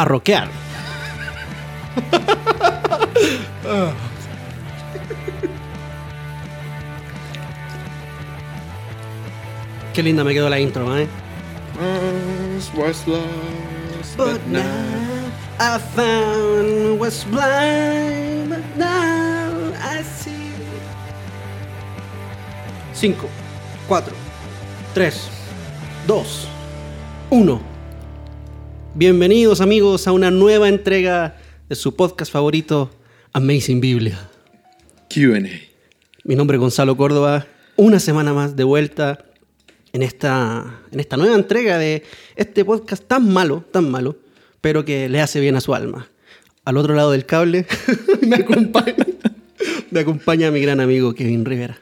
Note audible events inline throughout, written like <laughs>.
a rockear. Qué linda me quedó la intro, ¿eh? Was lost, But now I found was blind, but now I see. 5, 4, 3, 2, 1. Bienvenidos amigos a una nueva entrega de su podcast favorito, Amazing Biblia. Q&A. Mi nombre es Gonzalo Córdoba, una semana más de vuelta en esta, en esta nueva entrega de este podcast tan malo, tan malo, pero que le hace bien a su alma. Al otro lado del cable <laughs> me, acompaña, me acompaña mi gran amigo Kevin Rivera.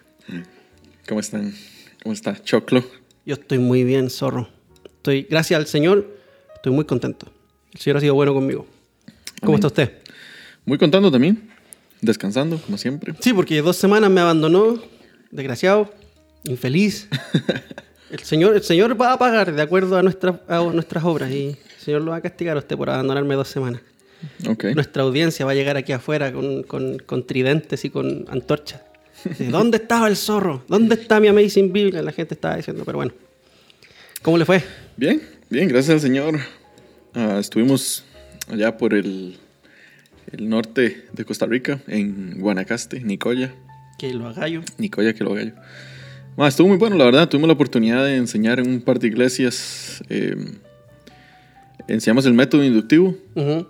¿Cómo están? ¿Cómo está Choclo? Yo estoy muy bien, zorro. Estoy, gracias al Señor, estoy muy contento. El Señor ha sido bueno conmigo. ¿Cómo Amén. está usted? Muy contento también. Descansando, como siempre. Sí, porque dos semanas me abandonó, desgraciado, infeliz. <laughs> El Señor, el Señor va a pagar de acuerdo a, nuestra- a nuestras obras y el Señor lo va a castigar a usted por abandonarme dos semanas. Ok. Nuestra audiencia va a llegar aquí afuera con, con- con tridentes y con antorchas. ¿Dónde estaba el zorro? ¿Dónde está mi Amazing Biblia? La gente estaba diciendo, pero bueno. ¿Cómo le fue? Bien, bien, gracias al Señor. Ah, estuvimos allá por el, el norte de Costa Rica, en Guanacaste, Nicoya. Que lo agallo. Nicoya, que lo gallo. Ah, estuvo muy bueno, la verdad. Tuvimos la oportunidad de enseñar en un par de iglesias. eh, enseñamos el método inductivo Ujú.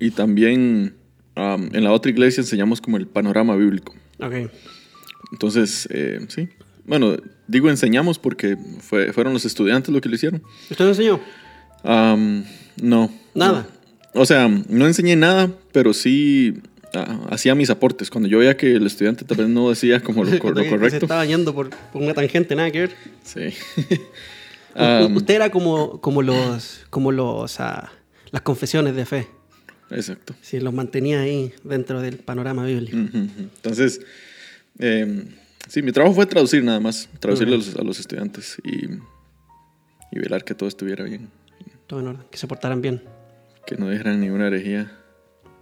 y también am, en la otra iglesia enseñamos como el panorama bíblico. Ok. Entonces, eh, sí. Bueno, digo enseñamos porque fue- fueron los estudiantes los que lo hicieron. ¿Usted lo enseñó? Am, no. Nada. No. O sea, no enseñé nada, pero sí ah, hacía mis aportes. Cuando yo veía que el estudiante tal vez no decía como lo, <laughs> lo Se correcto. estaba yendo por, por una tangente, nada que ver. Sí. U- Am, Usted era como, como los, como los, ah, las confesiones de fe. exacto. Sí, los mantenía ahí dentro del panorama bíblico. Ujú, ujú. Entonces, eh, sí, mi trabajo fue traducir nada más, traducirle a los, a los estudiantes y, y velar que todo estuviera bien, Todo en orden, que se portaran bien. que no dijeran ninguna herejía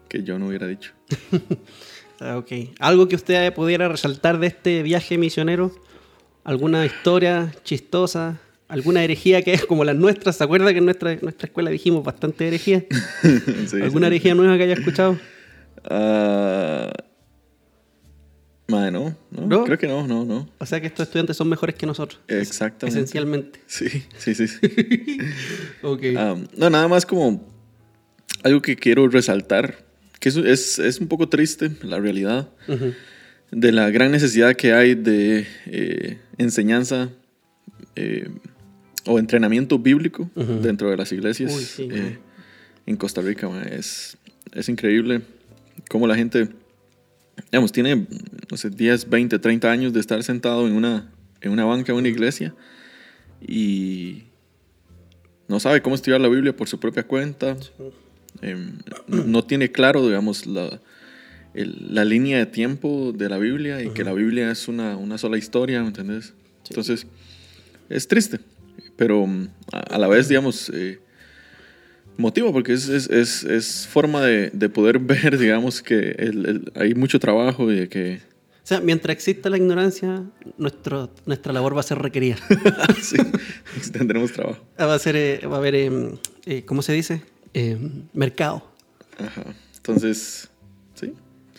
que yo no hubiera dicho. <laughs> Ah, ok. ¿Algo que usted pudiera resaltar de este viaje misionero? ¿Alguna historia chistosa? ¿Alguna herejía que es como las nuestras? ¿Se acuerda que en nuestra, nuestra escuela dijimos bastante herejía? <laughs> Sí, ¿Alguna sí. herejía nueva que haya escuchado? Ah, mae, no, no, ¿No? creo que no, no, no. O sea que estos estudiantes son mejores que nosotros. Exactamente. Esencialmente. Sí, sí, sí. sí. <laughs> Ok. No, nada más como algo que quiero resaltar, que es, es, es un poco triste, la realidad. De la gran necesidad que hay de eh, enseñanza eh, o entrenamiento bíblico dentro de las iglesias Uy, sí, eh, en Costa Rica. man. Es, es increíble cómo la gente, digamos, tiene, no sé, 10, 20, 30 años de estar sentado en una, en una banca de una iglesia y no sabe cómo estudiar la Biblia por su propia cuenta. Em, no, no tiene claro, digamos, la, el- la línea de tiempo de la Biblia y que la Biblia es una, una sola historia, ¿me entendés? Entonces, es triste, pero mm, a, a la vez, digamos, eh, motiva porque es, es, es, es forma de, de poder <laughs> ver, digamos, que el- el- hay mucho trabajo y de que... O sea, mientras exista la ignorancia, nuestro, nuestra labor va a ser requerida. <laughs> sí, <laughs> tendremos trabajo. va a ser, eh, va a haber, eh, eh, ¿cómo se dice? Eh, mercado. Ajá. Entonces, sí.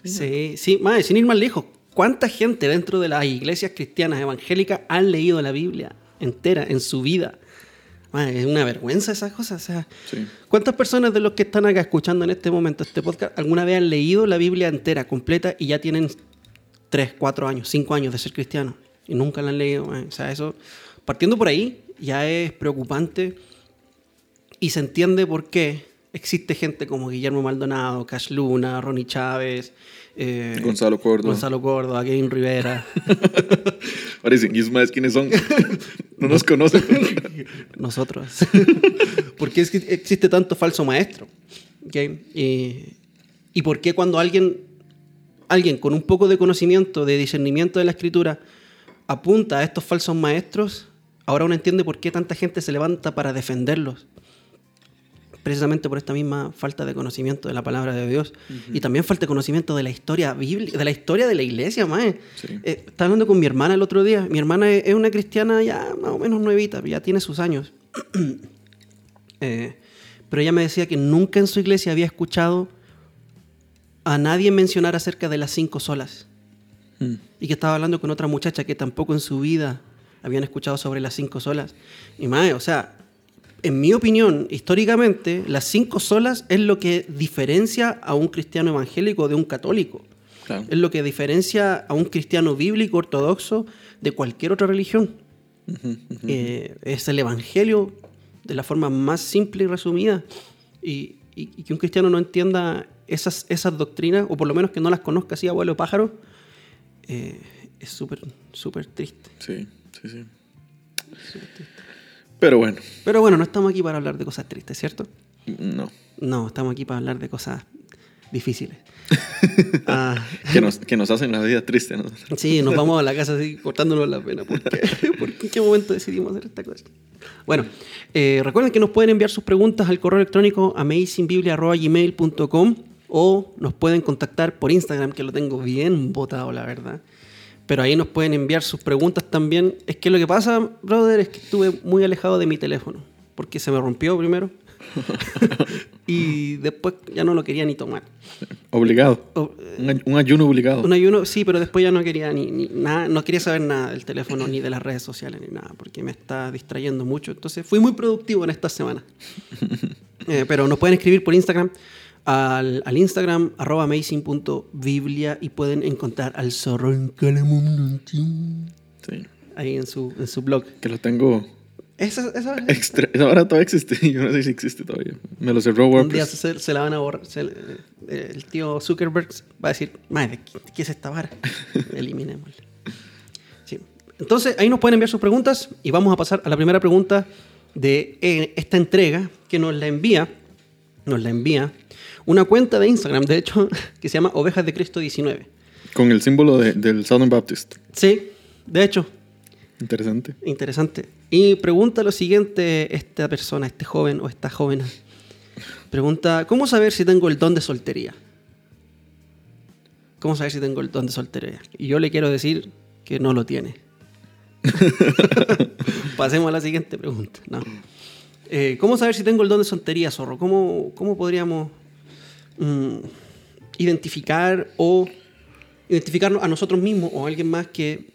Sí, sí, madre, sin ir más lejos. ¿Cuánta gente dentro de las iglesias cristianas evangélicas han leído la Biblia entera en su vida? Es una vergüenza esas cosas. O sea, Sí. ¿cuántas personas de los que están acá escuchando en este momento este podcast alguna vez han leído la Biblia entera, completa, y ya tienen 3, 4 años, 5 años de ser cristianos? Y nunca la han leído. madre. O sea, eso, partiendo por ahí, ya es preocupante y se entiende por qué existe gente como Guillermo Maldonado, Cash Luna, Ronnie Chávez, eh, Gonzalo Córdoba. Gonzalo Córdoba, Kevin Rivera, Ahora dicen, ¿y más quiénes son? <laughs> no nos conocen. <laughs> nosotros. <laughs> ¿Por qué es que existe tanto falso maestro? ¿Ok? Y, y por qué cuando alguien, alguien con un poco de conocimiento, de discernimiento de la escritura, apunta a estos falsos maestros, ahora uno entiende por qué tanta gente se levanta para defenderlos. Precisamente por esta misma falta de conocimiento de la palabra de Dios y también falta de conocimiento de la historia bíblica, de la historia de la iglesia. Sí. Eh, estaba hablando con mi hermana el otro día. Mi hermana es una cristiana ya más o menos nuevita, ya tiene sus años. <clears throat> Eh, pero ella me decía que nunca en su iglesia había escuchado a nadie mencionar acerca de las cinco solas. Mm. Y que estaba hablando con otra muchacha que tampoco en su vida habían escuchado sobre las cinco solas. Y más, o sea, en mi opinión, históricamente, las cinco solas es lo que diferencia a un cristiano evangélico de un católico. Claro. Es lo que diferencia a un cristiano bíblico ortodoxo de cualquier otra religión. Ujú, ujú. Eh, es el evangelio de la forma más simple y resumida. Y, y- y que un cristiano no entienda esas, esas doctrinas, o por lo menos que no las conozca así, abuelo pájaro, eh, es súper, súper triste. Sí, sí, sí. Pero bueno, Pero bueno, no estamos aquí para hablar de cosas tristes, ¿cierto? no. No, estamos aquí para hablar de cosas difíciles. <laughs> Ah, Que nos, que nos hacen la vida triste, ¿no? Sí, nos vamos a la casa así cortándonos la pena. ¿Por qué? <laughs> ¿Por qué? ¿En qué momento decidimos hacer esta cosa? Bueno, eh, recuerden que nos pueden enviar sus preguntas al correo electrónico amazingbiblia.gmail.com o nos pueden contactar por Instagram, que lo tengo bien botado, la verdad. Pero ahí nos pueden enviar sus preguntas también. Es que lo que pasa, brother, es que estuve muy alejado de mi teléfono, porque se me rompió primero. <laughs> y después ya no lo quería ni tomar. Obligado. O- Un, ay- un ayuno obligado. un ayuno, sí, pero después ya no quería ni, ni nada, no quería saber nada del teléfono ni de las redes sociales ni nada, porque me está distrayendo mucho. Entonces fui muy productivo en esta semana. <laughs> Eh, pero nos pueden escribir por Instagram al, al Instagram arroba amazing.biblia y pueden encontrar al zorro en Sí. ahí en su, en su blog. Que lo tengo Esa, esa- extra. Ahora todavía existe. <laughs> Yo no sé si existe todavía. Me lo cerró un día WordPress. se, se la van a borrar. se- eh, el tío Zuckerberg va a decir, madre, ¿qué, qué es esta vara? <laughs> Eliminémosla. Sí. Entonces, ahí nos pueden enviar sus preguntas y vamos a pasar a la primera pregunta de eh, esta entrega que nos la envía, nos la envía una cuenta de Instagram, de hecho, <laughs> que se llama Ovejas de Cristo 19. Con el símbolo de- del Southern Baptist. Sí, de hecho, Interesante. Interesante. Y pregunta lo siguiente esta persona, este joven o esta joven. Pregunta, ¿cómo saber si tengo el don de soltería? ¿Cómo saber si tengo el don de soltería? Y yo le quiero decir que no lo tiene. <laughs> Pasemos a la siguiente pregunta. No. Eh, ¿Cómo saber si tengo el don de soltería, zorro? ¿Cómo, cómo podríamos mm, identificar o identificarnos a nosotros mismos o a alguien más que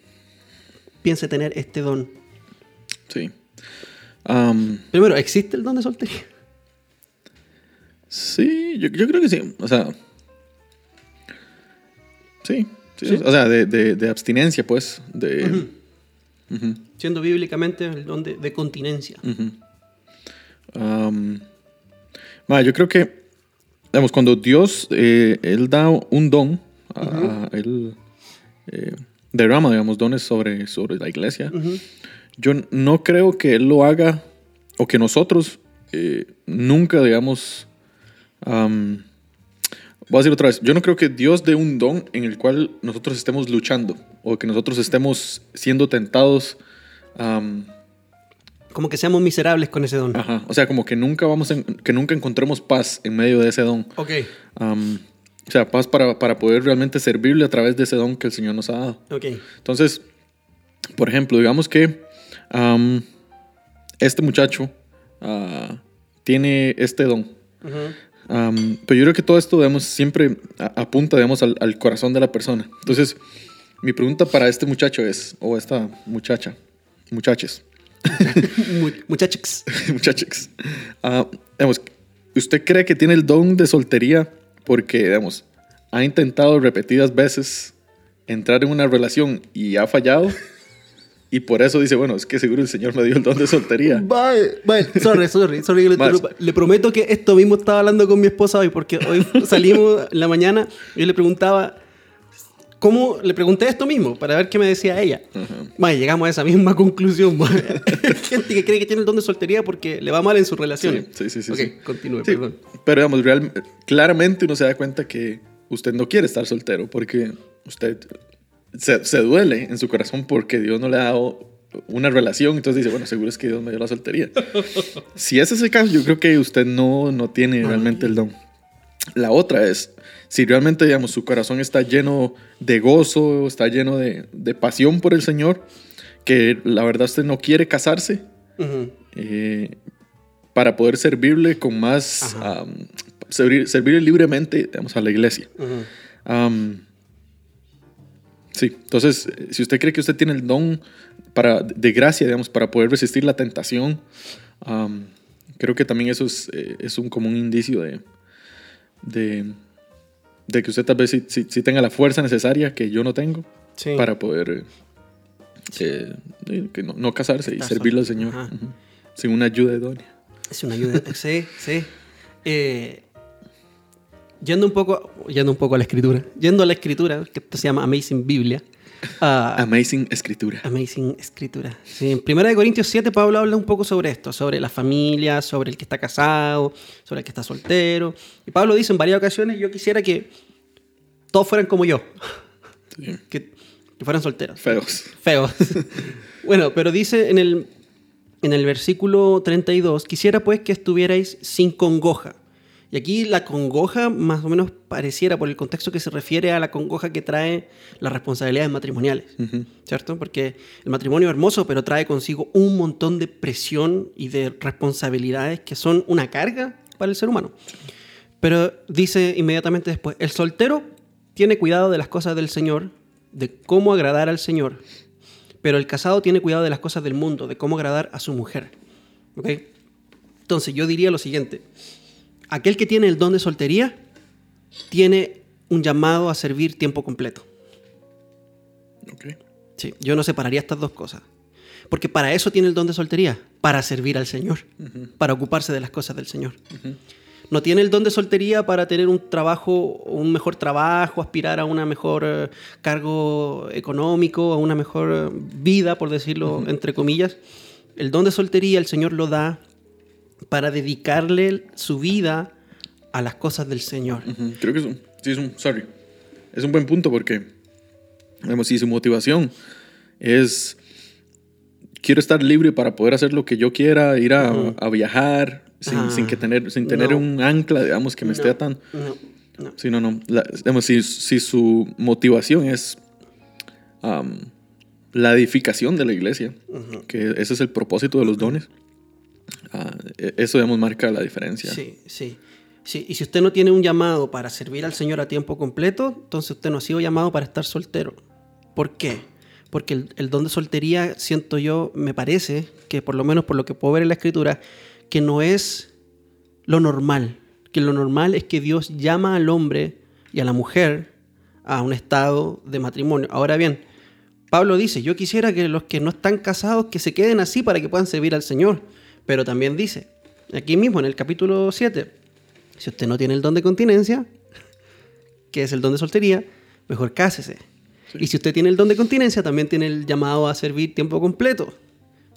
piense tener este don? Sí. Primero, ¿existe el don de soltería? sí, yo, yo creo que sí. O sea. Sí. sí, ¿Sí? O sea, de, de- de abstinencia, pues. De. Siendo bíblicamente el don de, de continencia. ma, yo creo que. Digamos, cuando Dios eh, Él da un don, a- a- Él eh, derrama, digamos, dones sobre, sobre la iglesia. Yo no creo que él lo haga o que nosotros eh, nunca, digamos, am, voy a decir otra vez, yo no creo que Dios dé un don en el cual nosotros estemos luchando o que nosotros estemos siendo tentados. am, Como que seamos miserables con ese don. ajá, o sea, como que nunca vamos, en- que nunca encontremos paz en medio de ese don. Ok. O sea, paz para, para poder realmente servirle a través de ese don que el Señor nos ha dado. Ok. Entonces, por ejemplo, digamos que este muchacho ah, tiene este don. Am, pero yo creo que todo esto, digamos, siempre apunta, digamos, al, al corazón de la persona. Entonces, mi pregunta para este muchacho es, o esta muchacha, muchaches, <laughs> Mu- Muchachos. <laughs> muchachex, ah, digamos, ¿usted cree que tiene el don de soltería porque, digamos, ha intentado repetidas veces entrar en una relación y ha fallado? Y por eso dice, bueno, es que seguro el Señor me dio el don de soltería. <laughs> Bye, bye. Sorry, sorry, sorry. que le. Le prometo que esto mismo estaba hablando con mi esposa hoy, porque hoy salimos en la mañana y yo le preguntaba, ¿cómo? Le pregunté esto mismo para ver qué me decía ella. Mae, llegamos a esa misma <laughs> conclusión. <laughs> gente que cree que tiene el don de soltería porque le va mal en sus relaciones. Sí, sí, sí, Ok, sí. continúe, Sí, perdón. pero digamos, real- claramente uno se da cuenta que usted no quiere estar soltero porque usted se, se duele en su corazón porque Dios no le ha dado una relación, entonces dice, bueno, seguro es que Dios me dio la soltería. <laughs> si ese es el caso, yo creo que usted no, no tiene realmente el don. La otra es, si realmente, digamos, su corazón está lleno de gozo, está lleno de, de pasión por el Señor, que la verdad usted no quiere casarse, eh, para poder servirle con más, servirle libremente, digamos, a la iglesia. sí, entonces, si usted cree que usted tiene el don para, de gracia, digamos, para poder resistir la tentación, creo que también eso es, eh, es un, como un indicio de, de, de, que usted tal vez sí, tenga la fuerza necesaria que yo no tengo para poder eh, que no, casarse y servirle al Señor sin una ayuda idónea. Es una ayuda, <laughs> sí, sí. Eh, yendo un poco, yendo un poco a la escritura, yendo a la escritura, que se llama Amazing Biblia. Ah, <laughs> amazing Escritura. Amazing Escritura. Sí, en 1 Corintios 7 Pablo habla un poco sobre esto, sobre la familia, sobre el que está casado, sobre el que está soltero. Y Pablo dice en varias ocasiones, yo quisiera que todos fueran como yo. <laughs> Que, que, fueran solteros. Feos. Feos. <laughs> bueno, pero dice en el en el versículo 32, quisiera pues que estuvierais sin congoja. Y aquí la congoja más o menos pareciera por el contexto que se refiere a la congoja que trae las responsabilidades matrimoniales, ¿cierto? Porque el matrimonio es hermoso, pero trae consigo un montón de presión y de responsabilidades que son una carga para el ser humano. Pero dice inmediatamente después, el soltero tiene cuidado de las cosas del Señor, de cómo agradar al Señor, pero el casado tiene cuidado de las cosas del mundo, de cómo agradar a su mujer. ¿Ok? Entonces yo diría lo siguiente. Aquel que tiene el don de soltería tiene un llamado a servir tiempo completo. Ok. Sí, yo no separaría estas dos cosas. Porque para eso tiene el don de soltería, para servir al Señor, para ocuparse de las cosas del Señor no tiene el don de soltería para tener un trabajo, un mejor trabajo, aspirar a un mejor eh, cargo económico, a una mejor eh, vida, por decirlo entre comillas. El don de soltería el Señor lo da para dedicarle su vida a las cosas del Señor. Creo que es un, sí, es un, sorry, es un buen punto porque, digamos, si su motivación es quiero estar libre para poder hacer lo que yo quiera, ir a, a viajar, sin, que tener, sin tener un ancla, digamos, que me esté atando. No, no. Sí, no, no. digamos, si, si, su motivación es la edificación de la iglesia, que ese es el propósito de los dones, e, eso, digamos, marca la diferencia. Sí, sí. Sí, y si usted no tiene un llamado para servir al Señor a tiempo completo, entonces usted no ha sido llamado para estar soltero. ¿Por qué? Porque el, el, don de soltería, siento yo, me parece, que por lo menos por lo que puedo ver en la escritura, que no es lo normal, que lo normal es que Dios llama al hombre y a la mujer a un estado de matrimonio. Ahora bien, Pablo dice, yo quisiera que los que no están casados que se queden así para que puedan servir al Señor, pero también dice, aquí mismo en el capítulo 7, si usted no tiene el don de continencia, que es el don de soltería, mejor cásese. Y si usted tiene el don de continencia, también tiene el llamado a servir tiempo completo.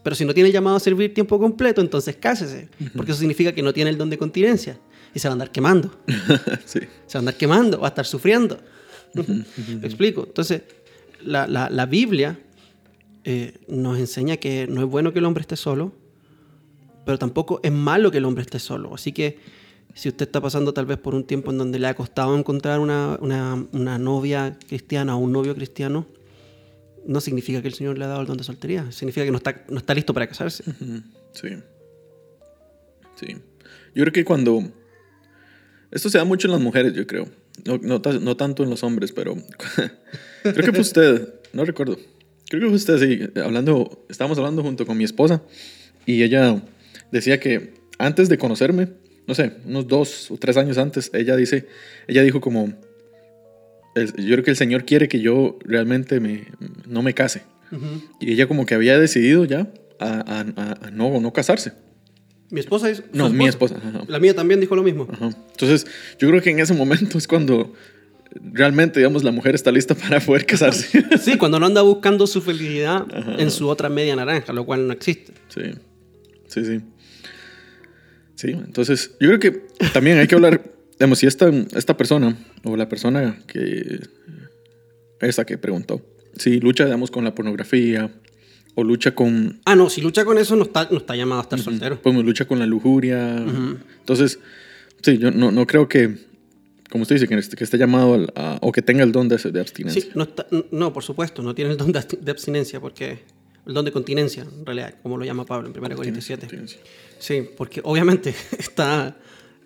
Pero si no tiene llamado a servir tiempo completo, entonces cásese. Porque eso significa que no tiene el don de continencia. Y se va a andar quemando. <laughs> Se va a andar quemando, va a estar sufriendo. ¿Me explico? Entonces, la, la, Biblia eh, nos enseña que no es bueno que el hombre esté solo, pero tampoco es malo que el hombre esté solo. Así que si usted está pasando tal vez por un tiempo en donde le ha costado encontrar una, una, una novia cristiana o un novio cristiano, no significa que el Señor le ha dado el don de soltería, significa que no está, no está listo para casarse. Sí. Sí. Yo creo que cuando... Esto se da mucho en las mujeres, yo creo. No, no, tanto en los hombres, pero... <laughs> creo que fue usted, no recuerdo. Creo que fue usted, sí, hablando, estábamos hablando junto con mi esposa y ella decía que antes de conocerme, no sé, unos dos o tres años antes, ella dice, ella dijo como, yo creo que el Señor quiere que yo realmente me, no me case. Y ella como que había decidido ya a, a, no, no casarse. Mi esposa es... No, mi esposa. La mía también dijo lo mismo. Entonces, yo creo que en ese momento es cuando realmente, digamos, la mujer está lista para poder casarse. <laughs> sí, cuando no anda buscando su felicidad en su otra media naranja, lo cual no existe. Sí, sí, sí. Sí, entonces yo creo que también hay que hablar <laughs> digamos, si esta, esta persona o la persona que, esa que preguntó, si lucha, digamos, con la pornografía o lucha con... Ah, no, si lucha con eso no está, no está llamado a estar soltero. Pues lucha con la lujuria. Entonces, sí, yo no, no creo que, como usted dice, que, esté- que esté llamado al- a- o que tenga el don de, de abstinencia. Sí, no, está- no, por supuesto, no tiene el don de abstinencia, porque el don de continencia, en realidad, como lo llama Pablo en 1 Corintios 7. Abstinencia. Sí, porque obviamente <laughs> está,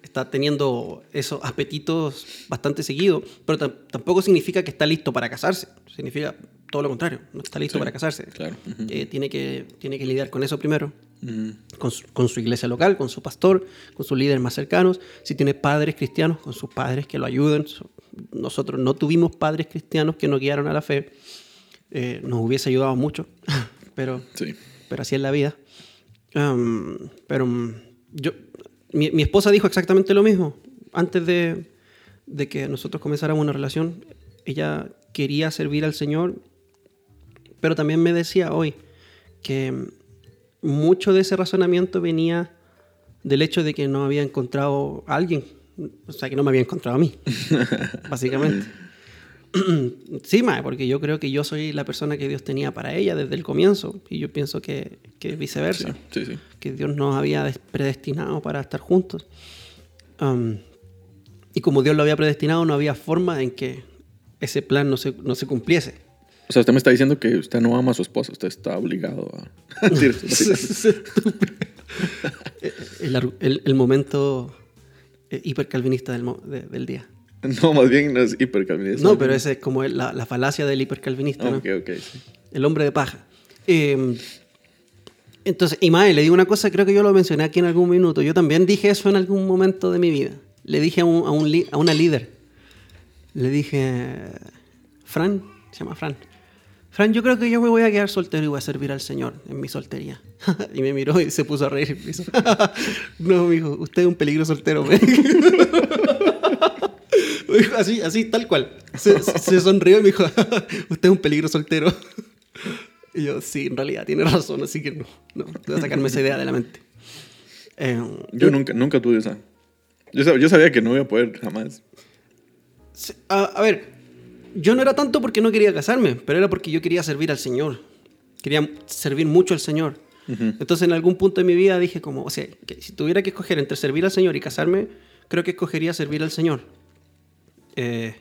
está teniendo esos apetitos bastante seguidos, pero tam- tampoco significa que está listo para casarse. Significa todo lo contrario, no está listo Sí, para casarse. claro. Ujú. Eh, tiene, que, tiene que lidiar con eso primero, Ujú. con su, con su iglesia local, con su pastor, con sus líderes más cercanos. Si tiene padres cristianos, con sus padres que lo ayuden. So- Nosotros no tuvimos padres cristianos que nos guiaron a la fe. Eh, nos hubiese ayudado mucho, <laughs> pero Sí. pero así es la vida. Am, pero yo, mi, mi esposa dijo exactamente lo mismo. Antes de, de que nosotros comenzáramos una relación, ella quería servir al Señor, pero también me decía hoy que mucho de ese razonamiento venía del hecho de que no había encontrado a alguien, o sea, que no me había encontrado a mí, <laughs> básicamente. <clears throat> Sí, mae, porque yo creo que yo soy la persona que Dios tenía para ella desde el comienzo. Y yo pienso que, que viceversa. Sí, sí. Que Dios nos había des- predestinado para estar juntos. Um, y como Dios lo había predestinado, no había forma en que ese plan no se, no se cumpliese. O sea, usted me está diciendo que usted no ama a su esposa, usted está obligado a... <laughs> Sí, sí, sí. <laughs> el, el- el momento eh, hipercalvinista del, del día. <laughs> no, más bien no es hipercalvinista. No, pero esa es como la, la falacia del hipercalvinista. ¿no? Ok, ok, sí. El hombre de paja. Eh, entonces, y mae, le digo una cosa, creo que yo lo mencioné aquí en algún minuto. Yo también dije eso en algún momento de mi vida. Le dije a, un- a un a una líder. Le dije, Fran, se llama Fran. Fran, yo creo que yo me voy a quedar soltero y voy a servir al Señor en mi soltería. <laughs> y me miró y se puso a reír. y me hizo, no, mijo, usted es un peligro soltero. <laughs> me dijo. Me dijo así, así, tal cual. Se, se- sonrió y me dijo, <laughs> usted es un peligro soltero. Y yo, sí, en realidad tiene razón, así que no, no, voy a sacarme esa idea de la mente. Eh, Yo nunca, nunca tuve esa. Yo sabía, yo sabía que no iba a poder jamás. a, a ver, yo no era tanto porque no quería casarme, pero era porque yo quería servir al Señor. Quería servir mucho al Señor. Entonces en algún punto de mi vida dije como, o sea, que si tuviera que escoger entre servir al Señor y casarme, creo que escogería servir al Señor. Eh,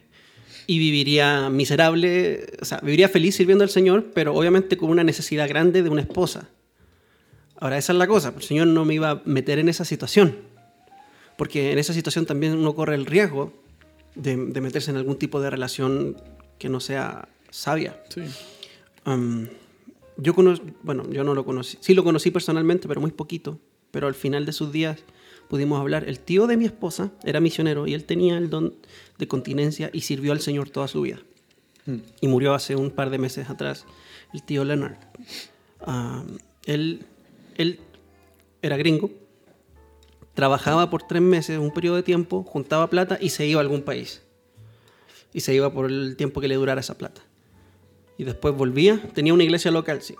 y viviría miserable, o sea, viviría feliz sirviendo al Señor, pero obviamente con una necesidad grande de una esposa. Ahora, esa es la cosa, el Señor no me iba a meter en esa situación, porque en esa situación también uno corre el riesgo de, de meterse en algún tipo de relación que no sea sabia. Sí. Um, yo conocí, bueno, yo no lo conocí, sí lo conocí personalmente, pero muy poquito. Pero al final de sus días pudimos hablar. El tío de mi esposa era misionero y él tenía el don de continencia y sirvió al Señor toda su vida. Y murió hace un par de meses atrás, el tío Leonard. Um, él, él era gringo, trabajaba por tres meses, un periodo de tiempo, juntaba plata y se iba a algún país. Y se iba por el tiempo que le durara esa plata. Y después volvía, tenía una iglesia local, sí.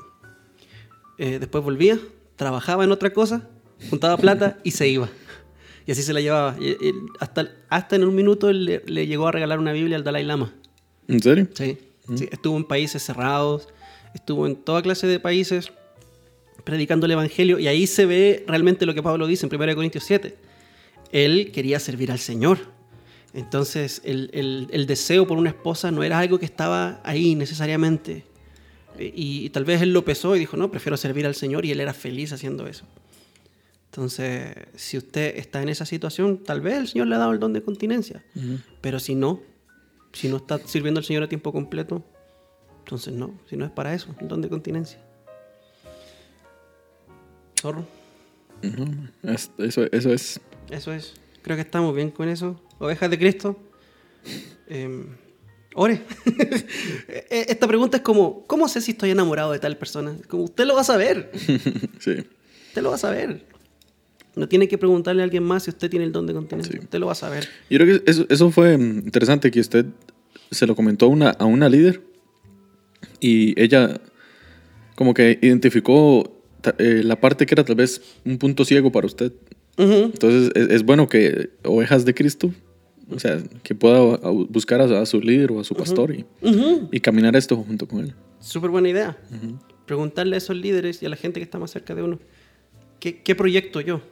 Eh, después volvía, trabajaba en otra cosa, juntaba plata y se iba. Y así se la llevaba. Y- y hasta, hasta en un minuto le, le llegó a regalar una Biblia al Dalai Lama. ¿En serio? Sí, sí, estuvo en países cerrados, estuvo en toda clase de países predicando el Evangelio y ahí se ve realmente lo que Pablo dice en 1 Corintios 7. Él quería servir al Señor. Entonces el, el- el deseo por una esposa no era algo que estaba ahí necesariamente. Y, y tal vez él lo pesó y dijo, no, prefiero servir al Señor y él era feliz haciendo eso. Entonces, si usted está en esa situación, tal vez el Señor le ha dado el don de continencia. Pero si no, si no está sirviendo al Señor a tiempo completo, entonces no, si no es para eso, el don de continencia. Zorro. Es- eso, eso es. eso es. Creo que estamos bien con eso. Ovejas de Cristo. Eh, ore. <laughs> E- Esta pregunta es como, ¿cómo sé si estoy enamorado de tal persona? Como usted lo va a saber. <laughs> sí. Usted lo va a saber. No tiene que preguntarle a alguien más si usted tiene el don de continencia. Sí. Usted lo va a saber. Yo creo que eso, eso fue mm, interesante que usted se lo comentó a una, a una líder y ella como que identificó eh, la parte que era tal vez un punto ciego para usted. Entonces es, es bueno que ovejas de Cristo, o sea, que pueda buscar a, a su líder o a su pastor y, y caminar esto junto con él. Súper buena idea. preguntarle a esos líderes y a la gente que está más cerca de uno, ¿qué, qué proyecto yo?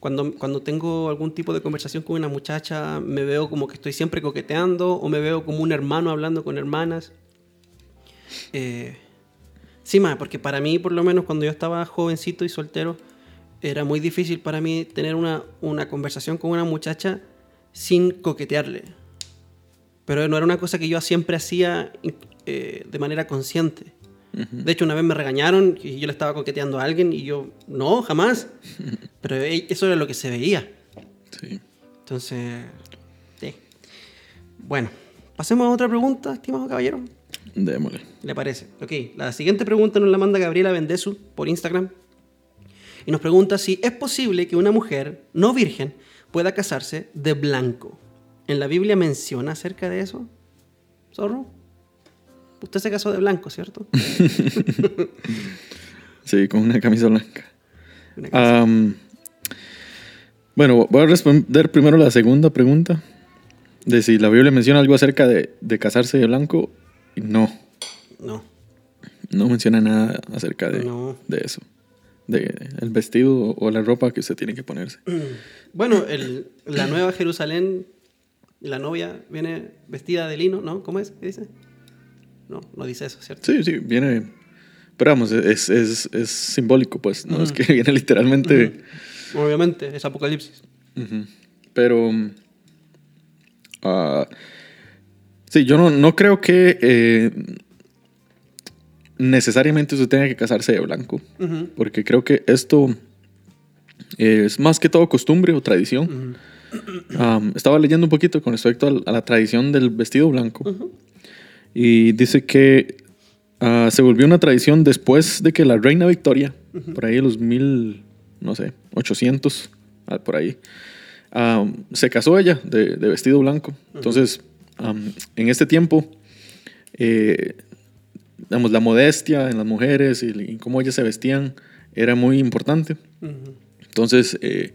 Cuando, cuando tengo algún tipo de conversación con una muchacha, me veo como que estoy siempre coqueteando o me veo como un hermano hablando con hermanas. Eh, sí, más, porque para mí, por lo menos cuando yo estaba jovencito y soltero, era muy difícil para mí tener una, una conversación con una muchacha sin coquetearle. Pero no era una cosa que yo siempre hacía eh, de manera consciente. De hecho, una vez me regañaron y yo le estaba coqueteando a alguien y yo, no, jamás. <laughs> Pero e, eso era lo que se veía. Sí. Entonces, sí. Bueno, pasemos a otra pregunta, estimado caballero. Démosle. ¿Le parece? Ok, la siguiente pregunta nos la manda Gabriela Vendesu por Instagram. Y nos pregunta si es posible que una mujer no virgen pueda casarse de blanco. ¿En la Biblia menciona acerca de eso? ¿Zorro? Usted se casó de blanco, ¿cierto? <laughs> Sí, con una camisa blanca. Una bueno, voy a responder primero la segunda pregunta. De si la Biblia menciona algo acerca de, de casarse de blanco. No, no. no menciona nada acerca de, No. de eso. De el vestido o la ropa que usted tiene que ponerse. <clears throat> Bueno, el- la nueva Jerusalén, la novia viene vestida de lino, ¿no? ¿Cómo es? ¿Qué dice? No, no dice eso, ¿cierto? Sí, sí, viene... Pero vamos, es, es, es simbólico, pues. No es que <laughs> viene literalmente... Obviamente, es Apocalipsis. Pero. ah, sí, yo no, no creo que eh, necesariamente usted tenga que casarse de blanco. Porque creo que esto es más que todo costumbre o tradición. estaba leyendo un poquito con respecto a, la tradición del vestido blanco. ujú. Y dice que ah, se volvió una tradición después de que la reina Victoria, por ahí en los mil, no sé, 800, ah, por ahí, se casó ella de, de vestido blanco. Entonces, en este tiempo, eh, digamos, la modestia en las mujeres y, y cómo ellas se vestían era muy importante. Entonces, eh,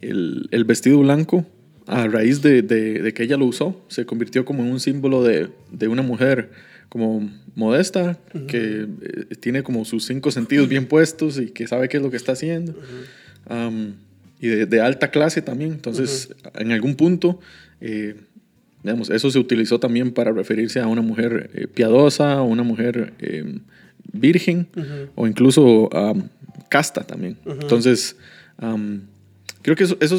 el, el vestido blanco, a raíz de, de- de que ella lo usó, se convirtió como en un símbolo de, de una mujer como modesta, que eh, tiene como sus cinco sentidos bien puestos y que sabe qué es lo que está haciendo. Am, y de, alta clase también. Entonces, en algún punto, eh, digamos, eso se utilizó también para referirse a una mujer eh, piadosa, una mujer eh, virgen, o incluso am, casta también. Entonces, am, creo que eso, eso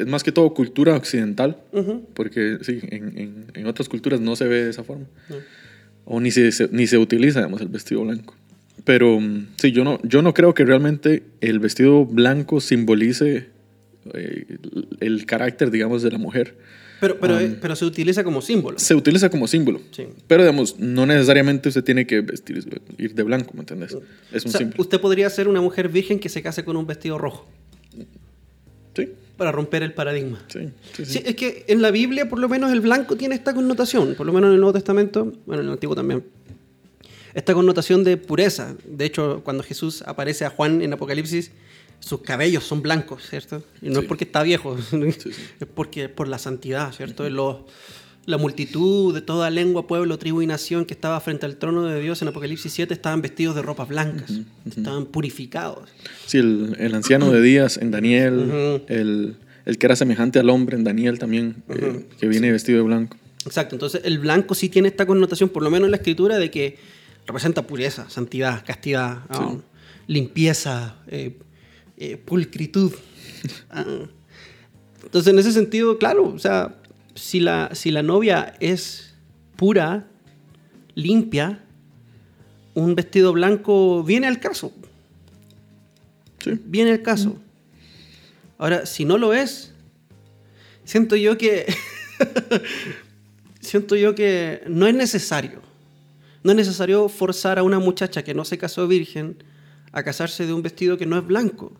es, más que todo cultura occidental, Ujú. porque sí, en, en- en otras culturas no se ve de esa forma. No. O ni se, se- ni se utiliza, digamos, el vestido blanco. Pero mm, sí, yo no, yo no creo que realmente el vestido blanco simbolice eh, el, el carácter, digamos, de la mujer. Pero, pero, Um, pero se utiliza como símbolo. Se utiliza como símbolo. Sí. Pero, digamos, no necesariamente usted tiene que vestir, ir de blanco, ¿me entiendes? Es O un sea, símbolo. usted podría ser una mujer virgen que se case con un vestido rojo para romper el paradigma. sí, sí. sí. Sí, es que en la Biblia, por lo menos, el blanco tiene esta connotación. Por lo menos en el Nuevo Testamento, bueno, en el Antiguo también. Esta connotación de pureza. De hecho, cuando Jesús aparece a Juan en Apocalipsis, sus cabellos son blancos, ¿cierto? Y no es porque está viejo, <laughs> es porque por la santidad, ¿cierto? Los- la multitud de toda lengua, pueblo, tribu y nación que estaba frente al trono de Dios en Apocalipsis 7 estaban vestidos de ropas blancas, estaban purificados. Sí, el, el anciano de Díaz en Daniel, el, el que era semejante al hombre en Daniel también, eh, que viene vestido de blanco. Exacto, entonces el blanco sí tiene esta connotación, por lo menos en la escritura, de que representa pureza, santidad, castidad, ah, limpieza, eh, eh, pulcritud. Ah. Entonces, en ese sentido, claro, o sea, si la, si la novia es pura, limpia, un vestido blanco viene al caso, Sí, viene al caso. Ahora, si no lo es, siento yo que <laughs> siento yo que no es necesario. No es necesario forzar a una muchacha que no se casó virgen a casarse de un vestido que no es blanco.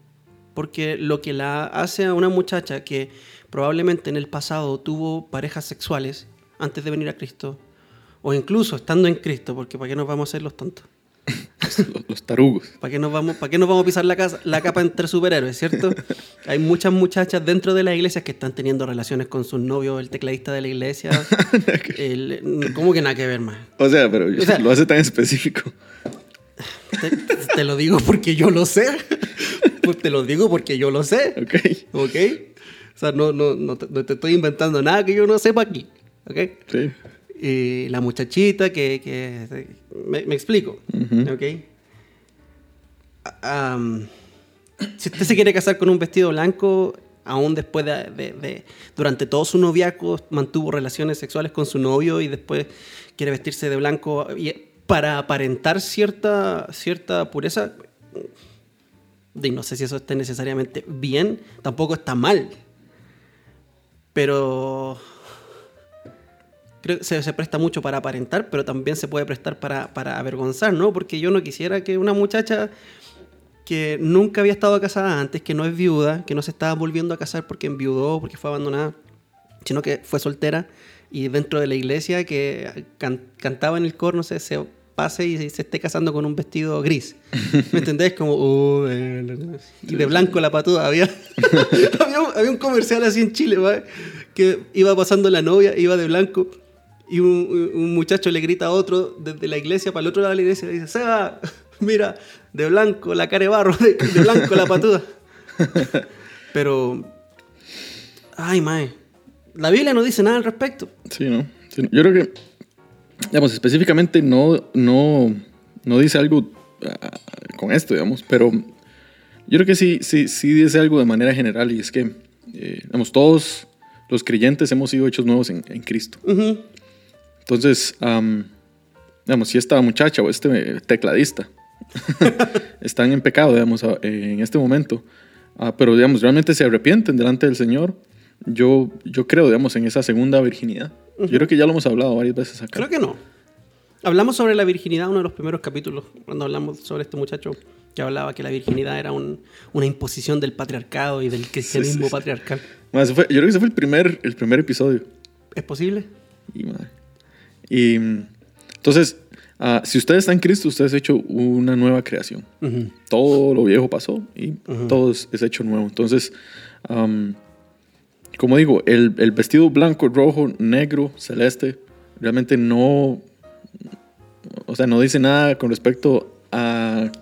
Porque lo que la hace a una muchacha que probablemente en el pasado tuvo parejas sexuales antes de venir a Cristo, o incluso estando en Cristo, porque ¿para qué nos vamos a hacer los tontos? <laughs> los, tarugos. ¿Para qué nos vamos, para qué nos vamos a pisar la, casa- la capa entre superhéroes, cierto? Hay muchas muchachas dentro de las iglesias que están teniendo relaciones con sus novios, el tecladista de la iglesia. <laughs> El- ¿Cómo que nada que ver más? O sea, pero O sea- lo hace tan específico. Te, te lo digo porque yo lo sé. <laughs> Pues te lo digo porque yo lo sé. Ok. ¿Ok? O sea, no, no, no, te, no te estoy inventando nada que yo no sepa aquí. ¿Ok? Sí. Y la muchachita que... que me, me explico. Ujú. ¿Ok? Ah, si usted se quiere casar con un vestido blanco, aún después de, de- de- durante todo su noviazgo mantuvo relaciones sexuales con su novio y después quiere vestirse de blanco y para aparentar cierta, cierta pureza, y no sé si eso esté necesariamente bien, tampoco está mal. Pero creo que se, se presta mucho para aparentar, pero también se puede prestar para, para avergonzar, ¿no? Porque yo no quisiera que una muchacha que nunca había estado casada antes, que no es viuda, que no se estaba volviendo a casar porque enviudó, porque fue abandonada, sino que fue soltera y dentro de la iglesia que can- cantaba en el coro, no sé, se pase y se esté casando con un vestido gris. ¿Me entendés? Como, "Oh, eh, y de blanco la patuda. Había, <laughs> había, un- había un comercial así en Chile, ¿va? que iba pasando la novia, iba de blanco, y un, un muchacho le grita a otro desde la iglesia para el otro lado de la iglesia, le dice, Seba, <laughs> mira, de blanco la cara de barro, de, de blanco la patuda. <laughs> Pero, ay, mae, la Biblia no dice nada al respecto. Sí, ¿no? Yo creo que, digamos, específicamente no, no, no dice algo ah, con esto, digamos, pero yo creo que sí, sí, sí dice algo de manera general y es que, eh, digamos, todos los creyentes hemos sido hechos nuevos en, en Cristo. Ujú. Entonces, am, digamos, si esta muchacha o este tecladista <laughs> están en pecado, digamos, a- en este momento, ah, pero, digamos, realmente se arrepienten delante del Señor, yo, yo creo, digamos, en esa segunda virginidad. Yo creo que ya lo hemos hablado varias veces acá. Creo que no. Hablamos sobre la virginidad uno de los primeros capítulos, cuando hablamos sobre este muchacho que hablaba que la virginidad era un- una imposición del patriarcado y del cristianismo sí. patriarcal. Bueno, fue- yo creo que ese fue el primer, el primer episodio. ¿Es posible? Y, madre. Y, entonces, ah, si usted está en Cristo, usted es hecho una nueva creación. Ujú. todo lo viejo pasó y Ujú. todo es, hecho nuevo. Entonces, am, como digo, el, el vestido blanco, rojo, negro, celeste, realmente no, o sea, no dice nada con respecto a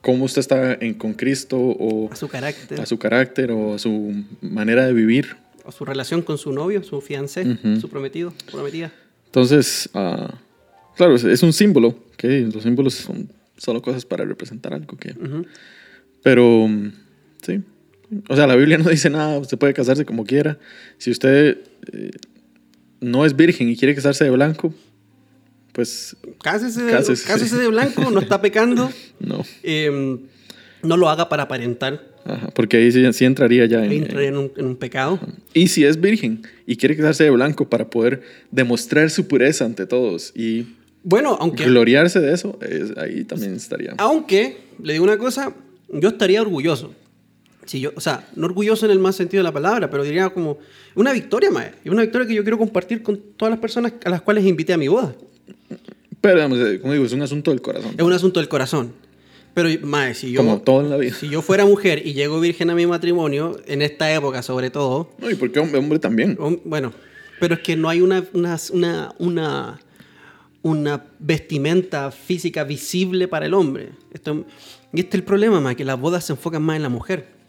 cómo usted está en, con Cristo o A su carácter, a su carácter o a su manera de vivir. a su relación con su novio, su fiancé, Ujú. su prometido, prometida. Entonces, ah, claro, es, es un símbolo, que los símbolos son solo cosas para representar algo que... Ujú. Pero, sí. O sea, la Biblia no dice nada, usted puede casarse como quiera. Si usted eh, no es virgen y quiere casarse de blanco, pues Cásese, de, Cásese. cásese de blanco, no está pecando. <laughs> no. Eh, no lo haga para aparentar. Ajá, porque ahí sí, sí entraría ya en... Entra en un, en un pecado. y si es virgen y quiere casarse de blanco para poder demostrar su pureza ante todos y Bueno, aunque, gloriarse de eso, es- ahí también estaría. aunque, le digo una cosa, yo estaría orgulloso. Si yo, o sea, no orgulloso en el más sentido de la palabra, pero diría como una victoria, mae. Y una victoria que yo quiero compartir con todas las personas a las cuales invité a mi boda. Pero, como digo, es un asunto del corazón. Es un asunto del corazón. Pero, mae, si yo, como todo en la vida. si yo fuera mujer y llego virgen a mi matrimonio, en esta época sobre todo, No, y porque hombre, hombre también. bueno, pero es que no hay una, una, una, una, una vestimenta física visible para el hombre. Esto, y este es el problema, mae, que las bodas se enfocan más en la mujer.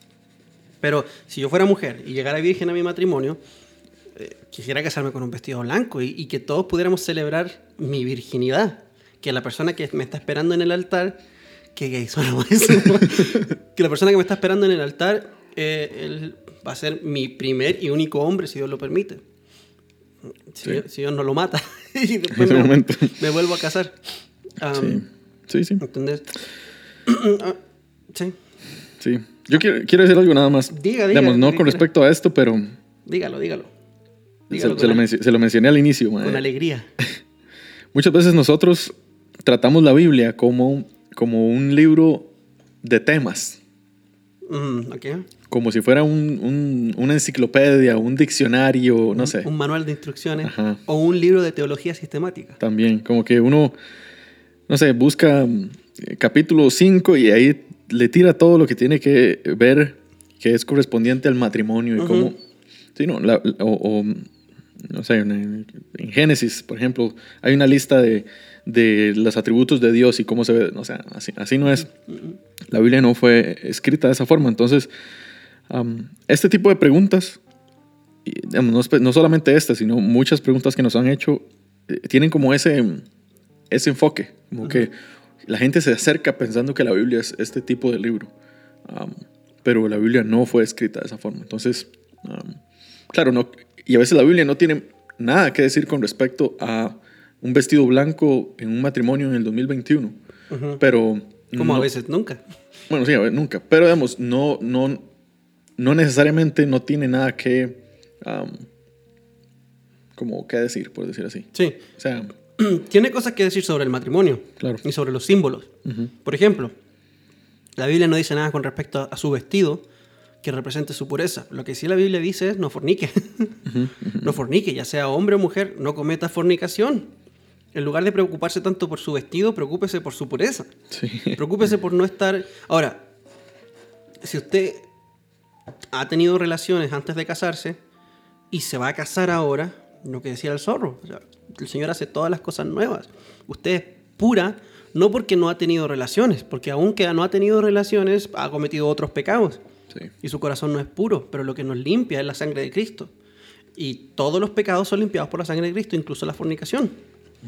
Pero si yo fuera mujer y llegara virgen a mi matrimonio, eh, quisiera casarme con un vestido blanco y, y que todos pudiéramos celebrar mi virginidad. Que la persona que me está esperando en el altar, que gay suena <laughs> buenísimo. que la persona que me está esperando en el altar, eh, él va a ser mi primer y único hombre, si Dios lo permite. Si, Sí. Dios, si Dios no lo mata. <laughs> y En después ese me, momento. me vuelvo a casar. Um, Sí, sí. sí. ¿Entendés? <clears throat> Ah, sí. Sí. Yo quiero, quiero decir algo nada más. Diga, diga, Digamos, no diga. con respecto a esto, pero Dígalo, dígalo. se, Dígalo se lo, se mencioné al inicio. mae. con alegría. <laughs> Muchas veces nosotros tratamos la Biblia como, como un libro de temas, Mm, ok. como si fuera un- un- una enciclopedia, un diccionario, no sé. Un manual de instrucciones Ajá. o un libro de teología sistemática. También, como que uno, no sé, busca mm, capítulo 5 y ahí le tira todo lo que tiene que ver que es correspondiente al matrimonio y Ujú. cómo... Sí, no, la- o, o, no sé, en, en Génesis, por ejemplo, hay una lista de, de los atributos de Dios y cómo se ve. O sea, así, así no es. La Biblia no fue escrita de esa forma. Entonces, am, este tipo de preguntas, y, digamos, no, no solamente esta, sino muchas preguntas que nos han hecho, eh, tienen como ese, ese enfoque, como que la gente se acerca pensando que la Biblia es este tipo de libro, Am, pero la Biblia no fue escrita de esa forma. Entonces, am, claro, no, y a veces la Biblia no tiene nada que decir con respecto a un vestido blanco en un matrimonio en el 2021, Ujú. pero... Como a no- veces nunca. bueno, sí, a ver, nunca. Pero, digamos, no, no, no necesariamente no tiene nada que... am, como que decir, por decir así. Sí. O sea, <clears throat> Tiene cosas que decir sobre el matrimonio Claro. y sobre los símbolos. Por ejemplo, la Biblia no dice nada con respecto a, su vestido que represente su pureza. Lo que sí la Biblia dice es no fornique. <laughs> no fornique, ya sea hombre o mujer, no cometa fornicación. En lugar de preocuparse tanto por su vestido, preocúpese por su pureza. sí. <laughs> Preocúpese por no estar... Ahora, si usted ha tenido relaciones antes de casarse y se va a casar ahora, lo que decía el zorro, o sea, el Señor hace todas las cosas nuevas. Usted es pura no porque no ha tenido relaciones, porque aunque no ha tenido relaciones, ha cometido otros pecados sí. y su corazón no es puro, pero lo que nos limpia es la sangre de Cristo. Y todos los pecados son limpiados por la sangre de Cristo, incluso la fornicación.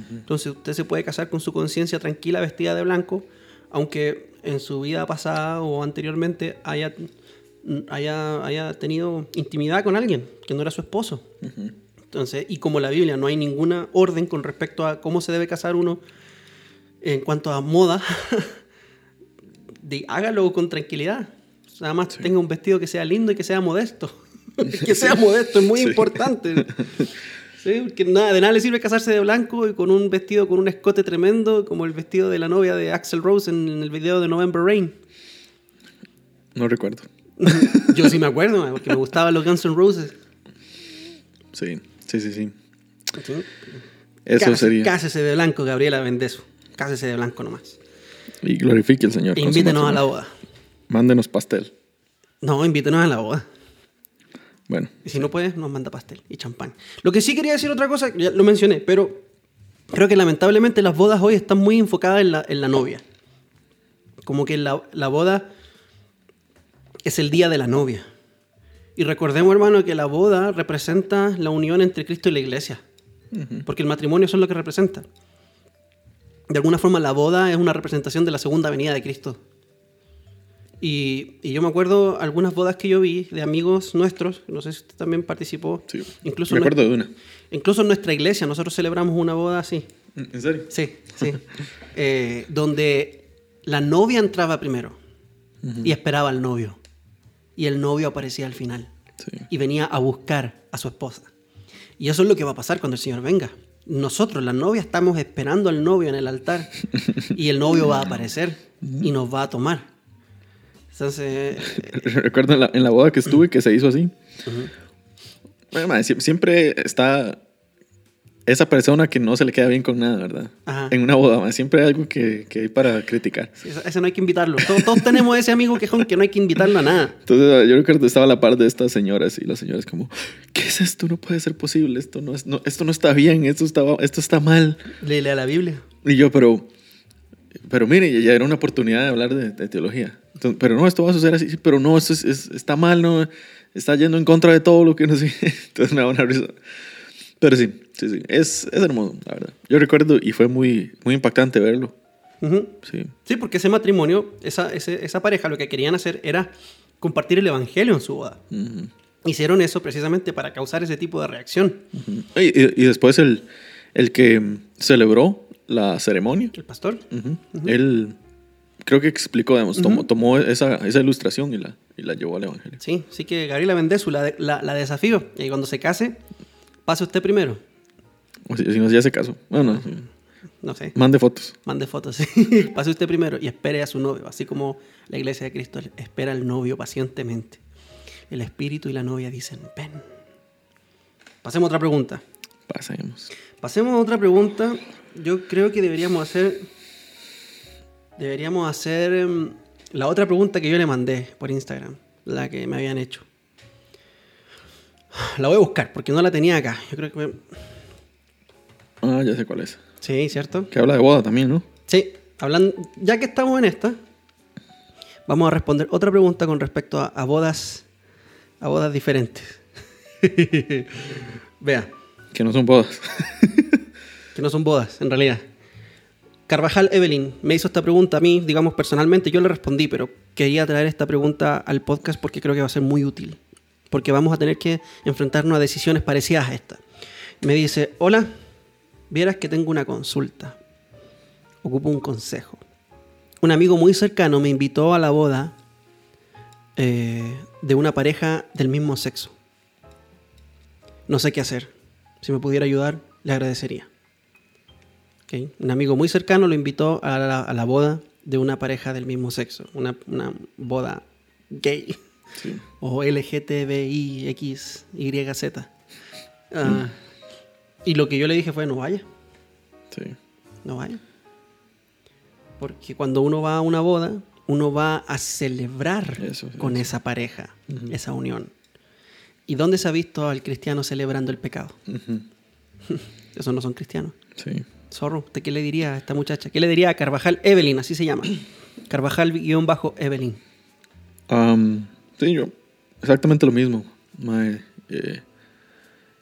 Entonces usted se puede casar con su conciencia tranquila, vestida de blanco, aunque en su vida pasada o anteriormente haya, haya, haya tenido intimidad con alguien que no era su esposo. Entonces, y como la Biblia no hay ninguna orden con respecto a cómo se debe casar uno en cuanto a moda, <laughs> de, hágalo con tranquilidad. Nada más tenga un vestido que sea lindo y que sea modesto. <laughs> <laughs> que sea modesto es muy Sí. importante. Sí, porque nada, de nada le sirve casarse de blanco y con un vestido con un escote tremendo, como el vestido de la novia de Axel Rose en, el video de November Rain. No recuerdo. Yo sí me acuerdo, porque me gustaban los Guns N' Roses. Sí, sí, sí, sí. Sí. Eso Case- sería. Cásese de blanco, Gabriela Vendeso. Cásese de blanco nomás. Y glorifique al Señor. Invítenos a la boda. Mándenos pastel. No, invítenos a la boda. Bueno, Y si no puedes, nos manda pastel y champán. Lo que sí quería decir otra cosa, ya lo mencioné, pero creo que lamentablemente las bodas hoy están muy enfocadas en la, en la novia. Como que la, la boda es el día de la novia. Y recordemos, hermano, que la boda representa la unión entre Cristo y la iglesia. Porque el matrimonio eso es lo que representa. De alguna forma, la boda es una representación de la segunda venida de Cristo. Y, y yo me acuerdo algunas bodas que yo vi de amigos nuestros, no sé si usted también participó. sí. Incluso, Me acuerdo de una. incluso en nuestra iglesia, nosotros celebramos una boda así. ¿En serio? Sí, sí. <laughs> Eh, donde la novia entraba primero y esperaba al novio. Y el novio aparecía al final. Sí. Y venía a buscar a su esposa. Y eso es lo que va a pasar cuando el Señor venga. Nosotros, la novia, estamos esperando al novio en el altar. <laughs> Y el novio va a aparecer y nos va a tomar. Entonces, <laughs> Recuerdo en la, en la boda que estuve que se hizo así. Bueno, sie- siempre está esa persona que no se le queda bien con nada, ¿verdad? Ajá. En una boda, madre, siempre hay algo que, que hay para criticar. sí, ese no hay que invitarlo. Todos, todos tenemos ese amigo quejón que no hay que invitarlo a nada. Entonces yo recuerdo estaba a la par de estas señoras y las señoras como, ¿qué es esto? No puede ser posible, esto no, es, no, esto no está bien, esto está, esto está mal. Léele a la Biblia. Y yo, pero, pero mire, ya era una oportunidad de hablar de, de teología. Entonces, pero no, esto va a suceder así, sí, pero no, esto es- es- está mal, no, está yendo en contra de todo lo que no sé. <laughs> Entonces me da una risa. Pero sí, sí, sí, es, es hermoso, la verdad. Yo recuerdo y fue muy, muy impactante verlo. Ujú. Sí, Sí, porque ese matrimonio, esa, ese- esa pareja, lo que querían hacer era compartir el evangelio en su boda. Ujú, Hicieron eso precisamente para causar ese tipo de reacción. ujú. Y, y- y después el, el que celebró la ceremonia, El pastor. él creo que explicó, digamos, tomó, Ujú. tomó esa, esa ilustración y la, y la llevó al evangelio. Sí, así que Gabriela Vendesu la, la, la desafío. Y cuando se case, pase usted primero. O si, si no, ya se casó. Bueno, sí. No sé, mande fotos. mande fotos. <laughs> sí. pase usted primero y espere a su novio. Así como la iglesia de Cristo espera al novio pacientemente. El espíritu y la novia dicen, ven. Pasemos a otra pregunta. Pasemos. Pasemos a otra pregunta. Yo creo que deberíamos hacer. Deberíamos hacer em, la otra pregunta que yo le mandé por Instagram, la que me habían hecho. La voy a buscar porque no la tenía acá. Yo creo que. me- Ah, ya sé cuál es. Sí, ¿cierto? que habla de boda también, ¿no? Sí, hablando, ya que estamos en esta, vamos a responder otra pregunta con respecto a, a bodas, a bodas diferentes. <laughs> Vea, Que no son bodas. <laughs> que no son bodas, en realidad. Carvajal Evelyn me hizo esta pregunta a mí, digamos personalmente, yo le respondí, pero quería traer esta pregunta al podcast porque creo que va a ser muy útil. Porque vamos a tener que enfrentarnos a decisiones parecidas a esta. Me dice, hola, vieras que tengo una consulta. Ocupo un consejo. Un amigo muy cercano me invitó a la boda eh, de una pareja del mismo sexo. No sé qué hacer. Si me pudiera ayudar, le agradecería. Ok. Un amigo muy cercano lo invitó a la, a la boda de una pareja del mismo sexo. Una, una boda gay. Sí. O LGTBIX, YZ. Y lo que yo le dije fue, no vaya, Sí. no vaya. Porque cuando uno va a una boda, uno va a celebrar Eso, con eso. esa pareja, esa unión. ¿Y dónde se ha visto al cristiano celebrando el pecado? <laughs> Esos no son cristianos. Sí. Zorro, ¿usted qué le diría a esta muchacha? ¿Qué le diría a Carvajal Evelyn? Así se llama. <clears throat> Carvajal-Evelyn. Am, sí, yo. Exactamente lo mismo. mae. Eh,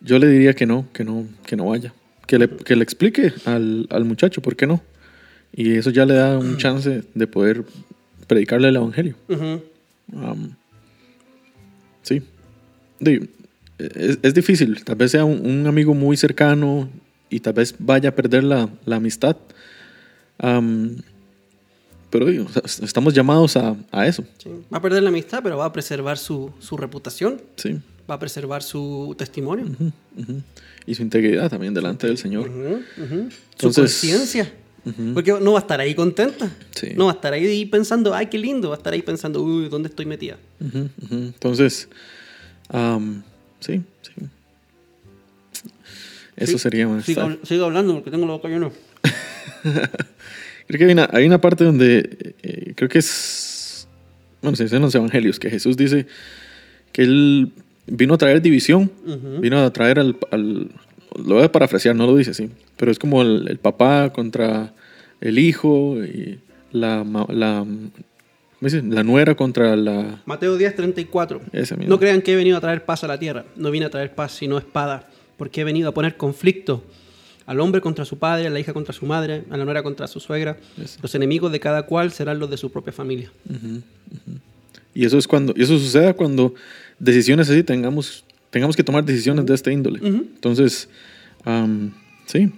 yo le diría que no, que no, que no vaya. Que le, que le explique al, al muchacho por qué no. Y eso ya le da un chance de poder predicarle el evangelio. Sí. Es, es difícil. Tal vez sea un, un amigo muy cercano y tal vez vaya a perder la, la amistad. Am, pero estamos llamados a, a eso. Sí. Va a perder la amistad, pero va a preservar su, su reputación, Sí. Va a preservar su testimonio. Ujú. Y su integridad también delante del Señor. Entonces- su conciencia. Porque no va a estar ahí contenta. Sí. No va a estar ahí pensando, ay, qué lindo. Va a estar ahí pensando, uy, ¿dónde estoy metida? Entonces, sí, sí. Eso Sí, sería más. Sigo hablando porque tengo la boca llena. <laughs> Creo que hay una, hay una parte donde eh, creo que es. Bueno, se dice en los evangelios que Jesús dice que él vino a traer división, vino a traer al, al- Lo voy a parafrasear, no lo dice así, pero es como el, el papá contra el hijo y la. la nuera contra la. Mateo 10, 34. Ese. No crean que he venido a traer paz a la tierra. No vine a traer paz, sino espada. Porque he venido a poner conflicto al hombre contra su padre, a la hija contra su madre, a la nuera contra su suegra. Los enemigos de cada cual serán los de su propia familia. Y eso es cuando, y eso sucede cuando decisiones así tengamos, tengamos que tomar decisiones de este índole. Entonces, sí,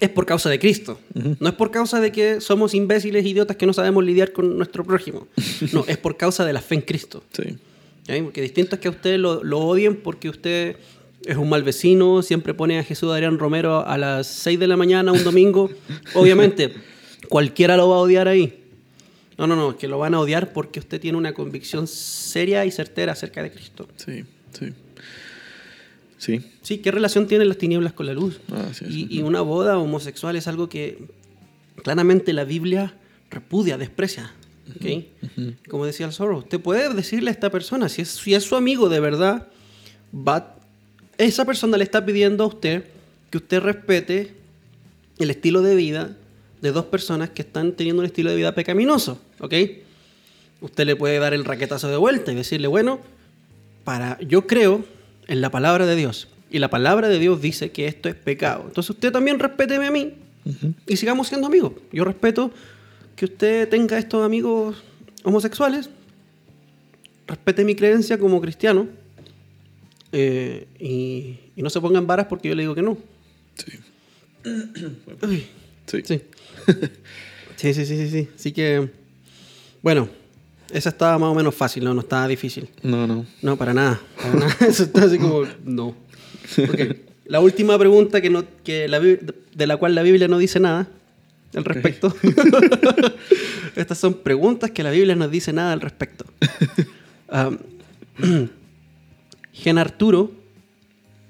Es por causa de Cristo. No es por causa de que somos imbéciles, idiotas que no sabemos lidiar con nuestro prójimo. No, es por causa de la fe en Cristo. <laughs> sí, ¿ok? Porque distinto es que a usted lo, lo odien porque usted es un mal vecino, siempre pone a Jesús Adrián Romero a las 6 de la mañana un domingo. Obviamente, cualquiera lo va a odiar ahí. No, no, no, que lo van a odiar porque usted tiene una convicción seria y certera acerca de Cristo. sí, sí. Sí, Sí, ¿qué relación tienen las tinieblas con la luz? Ah, sí, y, sí. y una boda homosexual es algo que claramente la Biblia repudia, desprecia. ¿ok? Como decía el zorro, usted puede decirle a esta persona, si es, si es su amigo de verdad, va, esa persona le está pidiendo a usted que usted respete el estilo de vida de dos personas que están teniendo un estilo de vida pecaminoso. ¿ok? Usted le puede dar el raquetazo de vuelta y decirle, bueno, para, yo creo en la palabra de Dios. Y la palabra de Dios dice que esto es pecado. Entonces usted también respéteme a mí y sigamos siendo amigos. Yo respeto que usted tenga estos amigos homosexuales. Respete mi creencia como cristiano. eh, y, y no se pongan varas porque yo le digo que no. sí, Uy, sí. sí. Sí, sí, sí, sí, sí. Así que, bueno, esa estaba más o menos fácil, no, no estaba difícil. No, no. No, para nada. Para nada. <laughs> Eso está así como, no. La última pregunta que no, que la, de la cual la Biblia no dice nada al respecto. <laughs> Estas son preguntas que la Biblia no dice nada al respecto. Um, <laughs> <clears throat> Gen Arturo,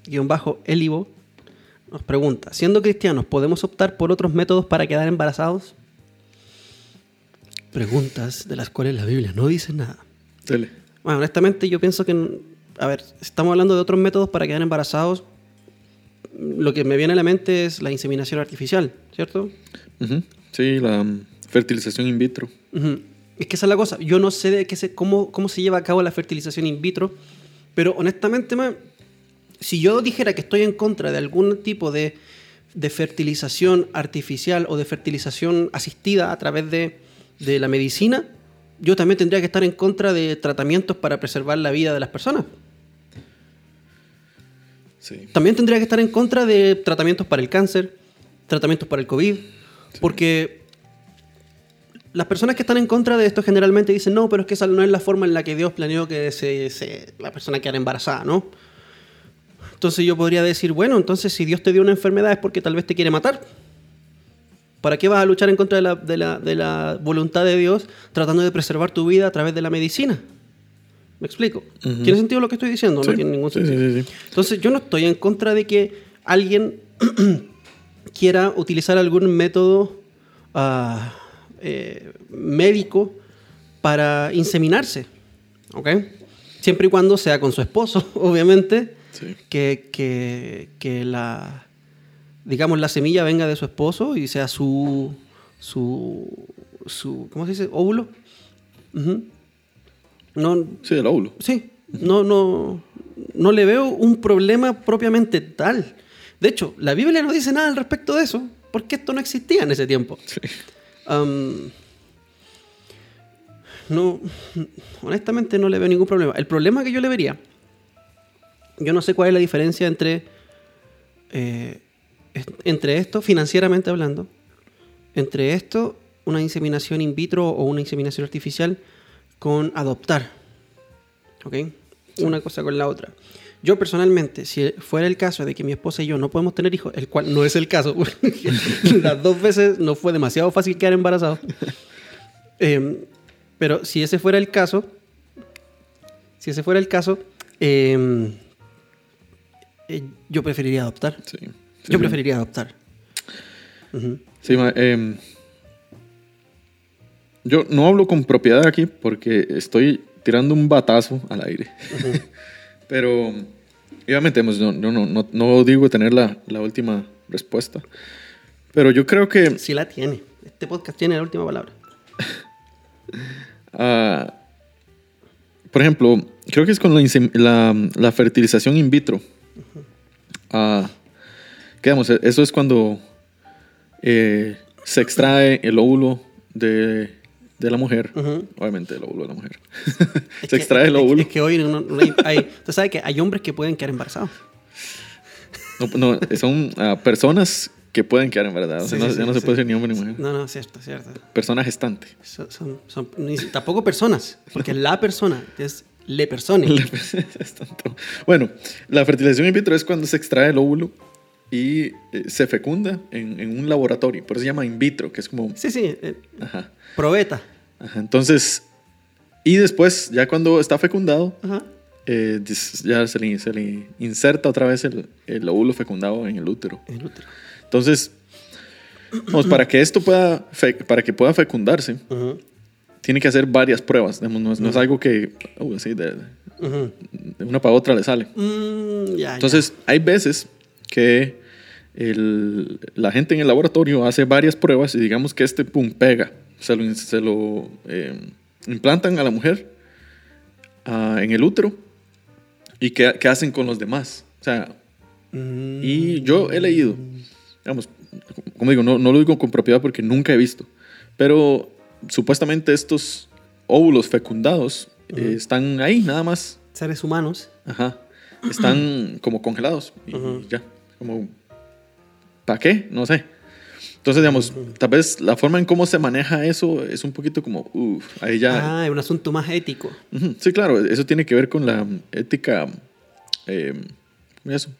guion bajo Elivo, nos pregunta, siendo cristianos, ¿podemos optar por otros métodos para quedar embarazados? Preguntas de las cuales la Biblia no dice nada. Dele. Bueno, honestamente yo pienso que, a ver, estamos hablando de otros métodos para quedar embarazados. lo que me viene a la mente es la inseminación artificial, ¿cierto? Sí, la mm, fertilización in vitro. Es que esa es la cosa. Yo no sé de qué se, cómo, cómo se lleva a cabo la fertilización in vitro, pero honestamente, ma, si yo dijera que estoy en contra de algún tipo de, de fertilización artificial o de fertilización asistida a través de, de la medicina, yo también tendría que estar en contra de tratamientos para preservar la vida de las personas. Sí. También tendría que estar en contra de tratamientos para el cáncer, tratamientos para el COVID, porque las personas que están en contra de esto generalmente dicen, no, pero es que esa no es la forma en la que Dios planeó que se, se- la persona quedara embarazada, ¿no? Entonces yo podría decir, bueno, entonces si Dios te dio una enfermedad es porque tal vez te quiere matar. ¿Para qué vas a luchar en contra de la, de la- de la voluntad de Dios tratando de preservar tu vida a través de la medicina? ¿Me explico? Ujú. ¿Tiene sentido lo que estoy diciendo? Sí. No tiene ningún sentido. sí, sí. Entonces yo no estoy en contra de que alguien <clears throat> quiera utilizar algún método ah, eh, médico para inseminarse, ¿ok? Siempre y cuando sea con su esposo, <laughs> obviamente, Sí. que, que- que la, digamos, la semilla venga de su esposo y sea su, su, su ¿cómo se dice? Óvulo. No, Sí, el óvulo. Sí, no, no, no le veo un problema propiamente tal. De hecho, la Biblia no dice nada al respecto de eso, porque esto no existía en ese tiempo. Sí. No, honestamente no le veo ningún problema. El problema que yo le vería, yo no sé cuál es la diferencia entre, eh, entre esto, financieramente hablando, entre esto, una inseminación in vitro o una inseminación artificial, con adoptar. ¿Ok? Una cosa con la otra. Yo personalmente, si fuera el caso de que mi esposa y yo no podemos tener hijos, el cual no es el caso, <laughs> las dos veces nos fue demasiado fácil quedar embarazados. <laughs> Eh, pero si ese fuera el caso, si ese fuera el caso, eh, eh, yo preferiría adoptar. Sí. Sí, Yo sí. preferiría adoptar. Sí, ma, em, yo no hablo con propiedad aquí porque estoy tirando un batazo al aire. <laughs> Pero, obviamente, pues, no, no, no, no, no digo tener la, la última respuesta. Pero yo creo que Sí la tiene. Este podcast tiene la última palabra. <laughs> Ah, por ejemplo, creo que es con la- la fertilización in vitro. Ah, ¿qué? Eso es cuando eh, se extrae el óvulo de, de la mujer. Ujú. Obviamente el óvulo de la mujer. <laughs> Se que- extrae el óvulo. Es que hoy no, no hay, hay- Usted sabe que hay hombres que pueden quedar embarazados. No, no, son ah, personas que pueden quedar en verdad. O sea, Sí, no, sí, ya no sí, se puede sí. decir ni hombre ni mujer. No, no, cierto, cierto. Persona gestante. Son, son- son- tampoco personas, porque la persona es le persone. <laughs> Es tanto. Bueno, la fertilización in vitro es cuando se extrae el óvulo y eh, se fecunda en, en un laboratorio. Por eso se llama in vitro, que es como... Sí, sí, eh, Ajá, probeta. ajá. Entonces, y después, ya cuando está fecundado, Ajá. eh, ya se le, se le inserta otra vez el, el óvulo fecundado en el útero. El útero. Entonces, vamos, para que esto pueda, fe- para que pueda fecundarse, tiene que hacer varias pruebas. no, es, no es algo que uh, así de, ujú. de una para otra le sale. Mm, Entonces, hay veces que el- la gente en el laboratorio hace varias pruebas y digamos que este pum pega. Se lo, in- se lo, eh, implantan a la mujer ah, en el útero y ¿qué, qué hacen con los demás? O sea. Mm, y yo he leído, digamos, como digo, no, no lo digo con propiedad porque nunca he visto, pero supuestamente estos óvulos fecundados eh, están ahí nada más seres humanos. Ajá. Están <clears throat> como congelados. Y ya. Como. ¿Para qué? No sé. Entonces, digamos, tal vez la forma en cómo se maneja eso es un poquito como. Uf, ahí ya. Ah, es un asunto más ético. Sí, claro. Eso tiene que ver con la ética. Eh, ¿Cómo es eso?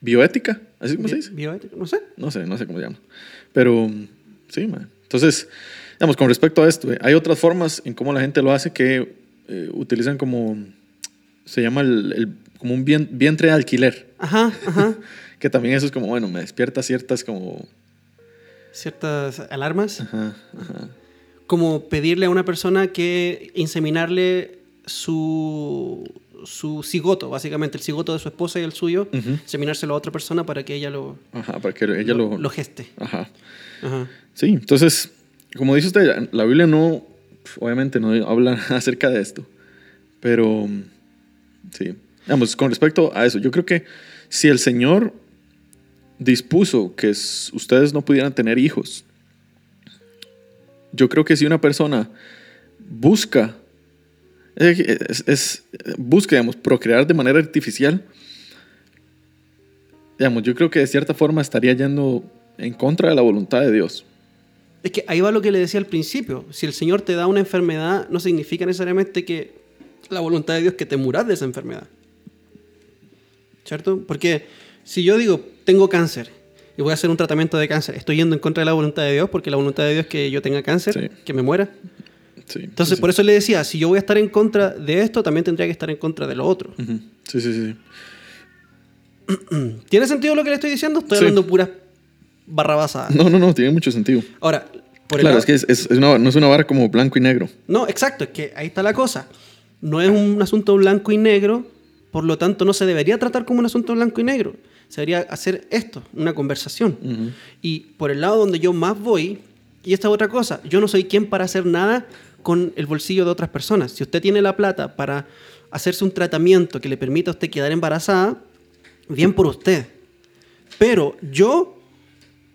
Bioética. ¿Así como se dice? Bioético, no sé. No sé, no sé cómo se llama. Pero sí, man. Entonces, digamos, con respecto a esto, eh, hay otras formas en cómo la gente lo hace que eh, utilizan como. Se llama el, el- como un bien- vientre de alquiler. Ajá, ajá. <laughs> Que también eso es como, bueno, me despierta ciertas como. Ciertas alarmas. Ajá, ajá. Como pedirle a una persona que inseminarle su, su cigoto, básicamente, el cigoto de su esposa y el suyo, seminárselo a otra persona para que ella lo, Ajá, para que ella lo... lo geste. Ajá. Ajá. Sí, entonces, como dice usted, la Biblia no, obviamente no habla <laughs> acerca de esto, pero sí, Vamos, con respecto a eso, yo creo que si el Señor dispuso que ustedes no pudieran tener hijos, yo creo que si una persona busca, es- busca, digamos, procrear de manera artificial, digamos, yo creo que de cierta forma estaría yendo en contra de la voluntad de Dios. Es que ahí va lo que le decía al principio. Si el Señor te da una enfermedad, no significa necesariamente que la voluntad de Dios es que te muras de esa enfermedad. ¿Cierto? Porque si yo digo, tengo cáncer y voy a hacer un tratamiento de cáncer, estoy yendo en contra de la voluntad de Dios porque la voluntad de Dios es que yo tenga cáncer, Sí. que me muera. Sí, Entonces, sí, por eso le decía, si yo voy a estar en contra de esto, también tendría que estar en contra de lo otro. sí. Sí, sí, sí. <clears throat> ¿Tiene sentido lo que le estoy diciendo? Estoy hablando puras barrabasadas. No, no, no, tiene mucho sentido. Ahora, por Claro, lado- es que es, es- es una- no es una vara como blanco y negro. No, exacto, es que ahí está la cosa. No es un asunto blanco y negro, por lo tanto no se debería tratar como un asunto blanco y negro. Se debería hacer esto, una conversación. Y por el lado donde yo más voy, y esta es otra cosa, yo no soy quien para hacer nada con el bolsillo de otras personas. Si usted tiene la plata para hacerse un tratamiento que le permita a usted quedar embarazada, bien por usted. Pero yo,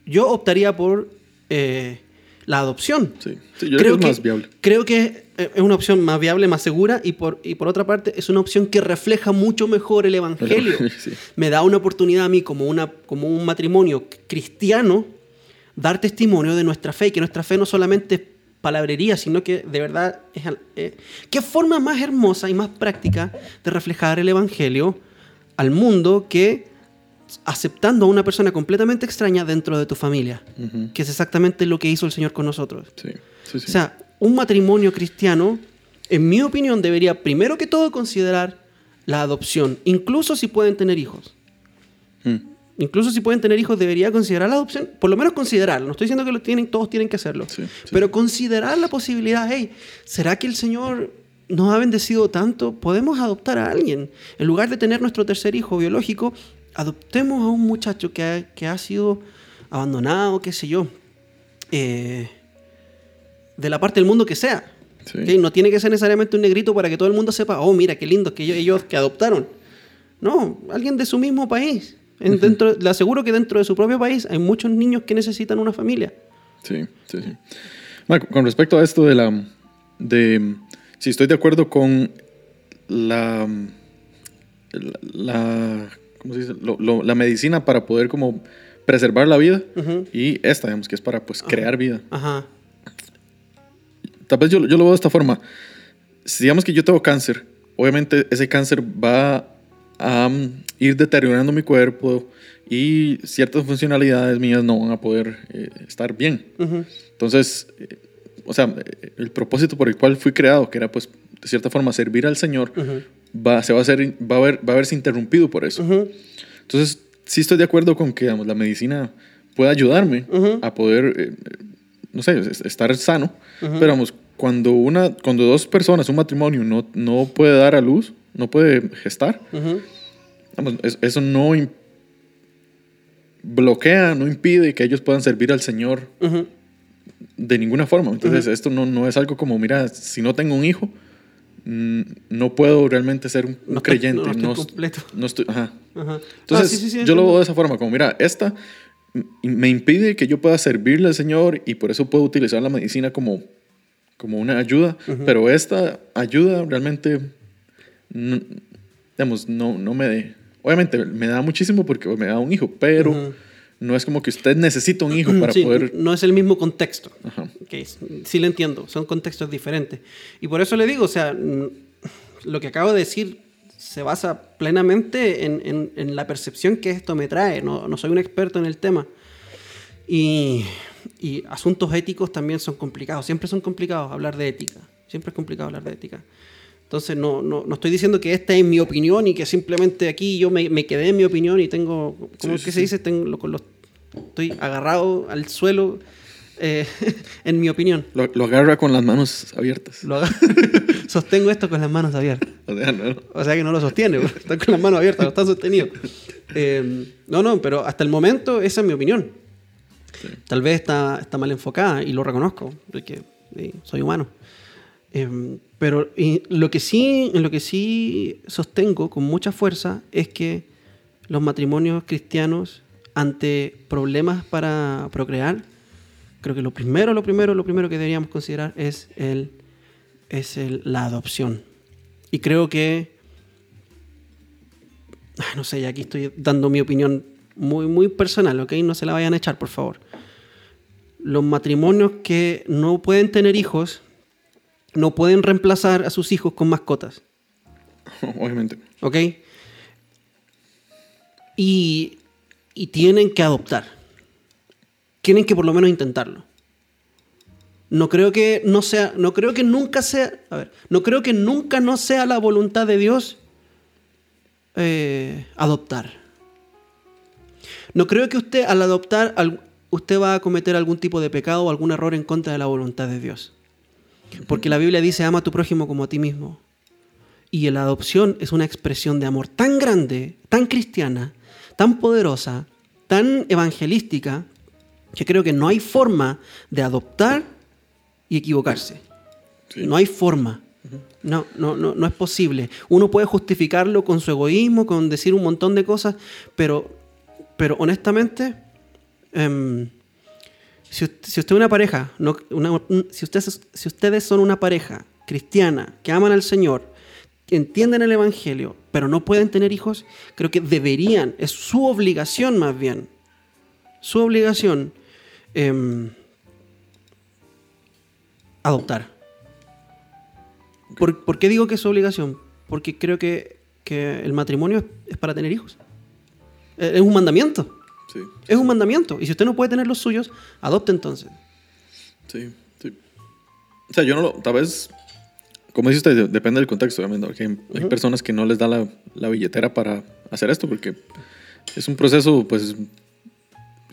yo optaría por eh, la adopción. Sí, sí, yo creo, que es más viable. Creo que eh, es una opción más viable, más segura y por, y por otra parte es una opción que refleja mucho mejor el Evangelio. <laughs> Sí. Me da una oportunidad a mí como, una, como un matrimonio cristiano dar testimonio de nuestra fe y que nuestra fe no solamente es palabrería, sino que de verdad es... eh, ¿Qué forma más hermosa y más práctica de reflejar el Evangelio al mundo que aceptando a una persona completamente extraña dentro de tu familia? Que es exactamente lo que hizo el Señor con nosotros. Sí, sí, sí. O sea, un matrimonio cristiano, en mi opinión, debería primero que todo considerar la adopción, incluso si pueden tener hijos. Mm. Incluso si pueden tener hijos, debería considerar la adopción, por lo menos considerarlo. No estoy diciendo que lo tienen, todos tienen que hacerlo, pero considerar la posibilidad, hey, ¿será que el Señor nos ha bendecido tanto? ¿Podemos adoptar a alguien? En lugar de tener nuestro tercer hijo biológico, adoptemos a un muchacho que ha, que ha sido abandonado, qué sé yo, eh, de la parte del mundo que sea. Sí. No tiene que ser necesariamente un negrito para que todo el mundo sepa, oh, mira, qué lindo que ellos, ellos que adoptaron. No, alguien de su mismo país. En- dentro, le aseguro que dentro de su propio país hay muchos niños que necesitan una familia. Sí, sí, sí. Marco, con respecto a esto de la... De, si estoy de acuerdo con la... La... la- ¿Cómo se dice? Lo- lo- la medicina para poder como preservar la vida y esta, digamos, que es para pues crear vida. Ajá. Tal vez yo, yo lo veo de esta forma. Si digamos que yo tengo cáncer, obviamente ese cáncer va a mm, ir deteriorando mi cuerpo y ciertas funcionalidades mías no van a poder eh, estar bien. Entonces, eh, o sea, eh, el propósito por el cual fui creado, que era pues de cierta forma servir al Señor. Va, se va a, hacer, va, a ver, va a verse interrumpido por eso. Ujú. Entonces, sí estoy de acuerdo con que digamos, la medicina puede ayudarme Ujú. a poder, eh, eh, no sé, es- estar sano. Pero vamos, cuando, una, cuando dos personas, un matrimonio, no, no puede dar a luz, no puede gestar, vamos, es- eso no bloquea, no impide que ellos puedan servir al Señor de ninguna forma. Entonces, esto no, no es algo como, mira, si no tengo un hijo, no puedo realmente ser un, No creyente. no, no estoy completo. no estoy, ajá. Ajá. Entonces, Ah, sí, sí, sí, yo lo veo de esa forma, como, mira, esta me impide que yo pueda servirle al Señor y por eso puedo utilizar la medicina como, como una ayuda, pero esta ayuda realmente, digamos, no, no me... Obviamente me da muchísimo porque me da un hijo, pero Ujú. No es como que usted necesita un hijo para Sí, poder... No es el mismo contexto. Ajá. Sí le entiendo, son contextos diferentes. Y por eso le digo, o sea, lo que acabo de decir se basa plenamente en, en- en la percepción que esto me trae. No, no soy un experto en el tema. Y, y asuntos éticos también son complicados, siempre son complicados hablar de ética. Siempre es complicado hablar de ética. Entonces, no, no, no estoy diciendo que esta es mi opinión y que simplemente aquí yo me, me quedé en mi opinión y tengo, ¿cómo Sí, es que sí, se dice? Tengo, lo- con los, estoy agarrado al suelo eh, <laughs> en mi opinión. Lo, lo agarra con las manos abiertas. Lo <laughs> sostengo esto con las manos abiertas. O sea, no. O sea que no lo sostiene, porque está con las manos abiertas, no está sostenido. <laughs> Eh, no, no, pero hasta el momento esa es mi opinión. Tal vez está, está mal enfocada y lo reconozco, porque soy humano. Eh, pero y lo que sí, lo que sí sostengo con mucha fuerza es que los matrimonios cristianos ante problemas para procrear, creo que lo primero, lo primero, lo primero que deberíamos considerar es el es el- la adopción. Y creo que no sé, aquí estoy dando mi opinión muy, muy personal, ¿ok? No se la vayan a echar, por favor. Los matrimonios que no pueden tener hijos no pueden reemplazar a sus hijos con mascotas, <laughs> Obviamente. ¿ok? Y, y tienen que adoptar. Tienen que por lo menos intentarlo. No creo que no sea, no creo que nunca sea, a ver, no creo que nunca no sea la voluntad de Dios eh, adoptar. No creo que usted al adoptar, usted va a cometer algún tipo de pecado o algún error en contra de la voluntad de Dios. Porque la Biblia dice, ama a tu prójimo como a ti mismo. Y la adopción es una expresión de amor tan grande, tan cristiana, tan poderosa, tan evangelística, que creo que no hay forma de adoptar y equivocarse. Sí. No hay forma. No, no, no, no es posible. Uno puede justificarlo con su egoísmo, con decir un montón de cosas, pero, pero honestamente, em, si, es una pareja, si, ustedes, son una pareja cristiana que aman al Señor, entienden el Evangelio, pero no pueden tener hijos, creo que deberían, es su obligación más bien, su obligación, em, adoptar. ¿Por, qué digo que es su obligación? Porque creo que, el matrimonio es, es para tener hijos. Eh, Es un mandamiento. Sí. Es un mandamiento. Y si usted no puede tener los suyos, adopte entonces. Sí, sí. O sea, yo no lo. Tal vez. Como dice usted, de- depende del contexto, obviamente. Porque hay, hay personas que no les da la, la billetera para hacer esto, porque es un proceso, pues,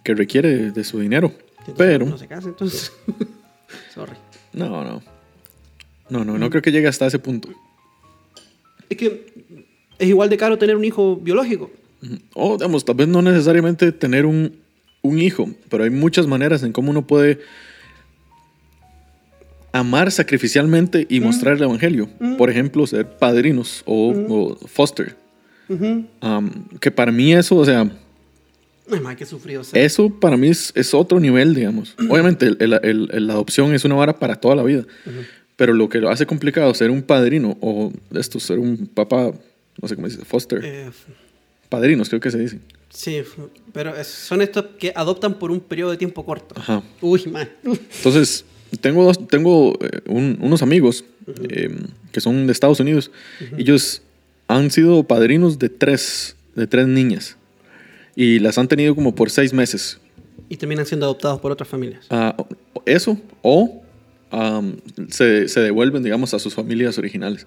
que requiere de su dinero. Pero. No se case entonces. <laughs> Sorry. No, no. No, no, no creo que llegue hasta ese punto. Es que es igual de caro tener un hijo biológico. O, digamos, tal vez no necesariamente tener un, un hijo, pero hay muchas maneras en cómo uno puede amar sacrificialmente y mostrar el evangelio. Por ejemplo, ser padrinos o, o foster. Um, que para mí eso, o sea, Ay, madre, qué sufrido. ser. eso para mí es, es otro nivel, digamos. Obviamente, el- el- el- la adopción es una vara para toda la vida. Pero lo que lo hace complicado ser un padrino o esto, ser un papá, no sé cómo se dice, foster. Eh, Padrinos, creo que se dicen. sí, pero son estos que adoptan por un periodo de tiempo corto. Ajá. Uy, man. Entonces, tengo, dos, tengo eh, un- unos amigos eh, que son de Estados Unidos. Ellos han sido padrinos de tres, de tres niñas. Y las han tenido como por seis meses. Y terminan siendo adoptados por otras familias. Ah, eso, o am, se, se devuelven, digamos, a sus familias originales.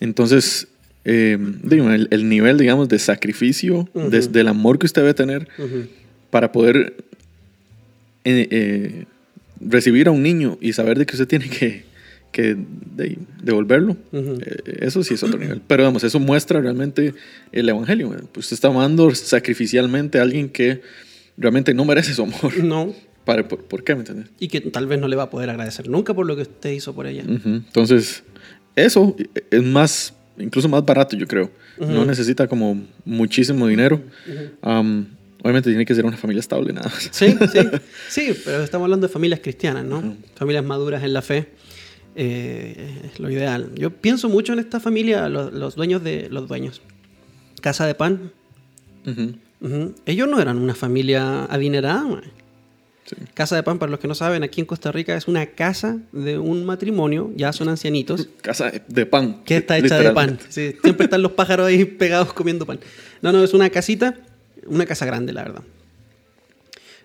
Entonces, eh, el, el nivel, digamos, de sacrificio, del amor que usted debe tener para poder eh, eh, recibir a un niño y saber de que usted tiene que, que de- devolverlo, eh, eso sí es otro nivel. Pero vamos, eso muestra realmente el evangelio. Pues usted está amando sacrificialmente a alguien que realmente no merece su amor. <laughs> No. Para, por, por qué? ¿Me entiendes? Y que tal vez no le va a poder agradecer nunca por lo que usted hizo por ella. Entonces, eso es más, incluso más barato, yo creo. No necesita como muchísimo dinero. Am, obviamente tiene que ser una familia estable, nada más. Sí, sí, <laughs> sí, pero estamos hablando de familias cristianas, ¿no? Familias maduras en la fe. eh, es lo ideal. Yo pienso mucho en esta familia, los, los dueños de los dueños. Casa de Pan. Ellos no eran una familia adinerada. man. Sí. Casa de Pan, para los que no saben, aquí en Costa Rica es una casa de un matrimonio, ya son ancianitos, <laughs> Casa de pan. que está hecha de pan. Sí, siempre están los pájaros ahí <laughs> pegados comiendo pan. No, no, es una casita, una casa grande, la verdad.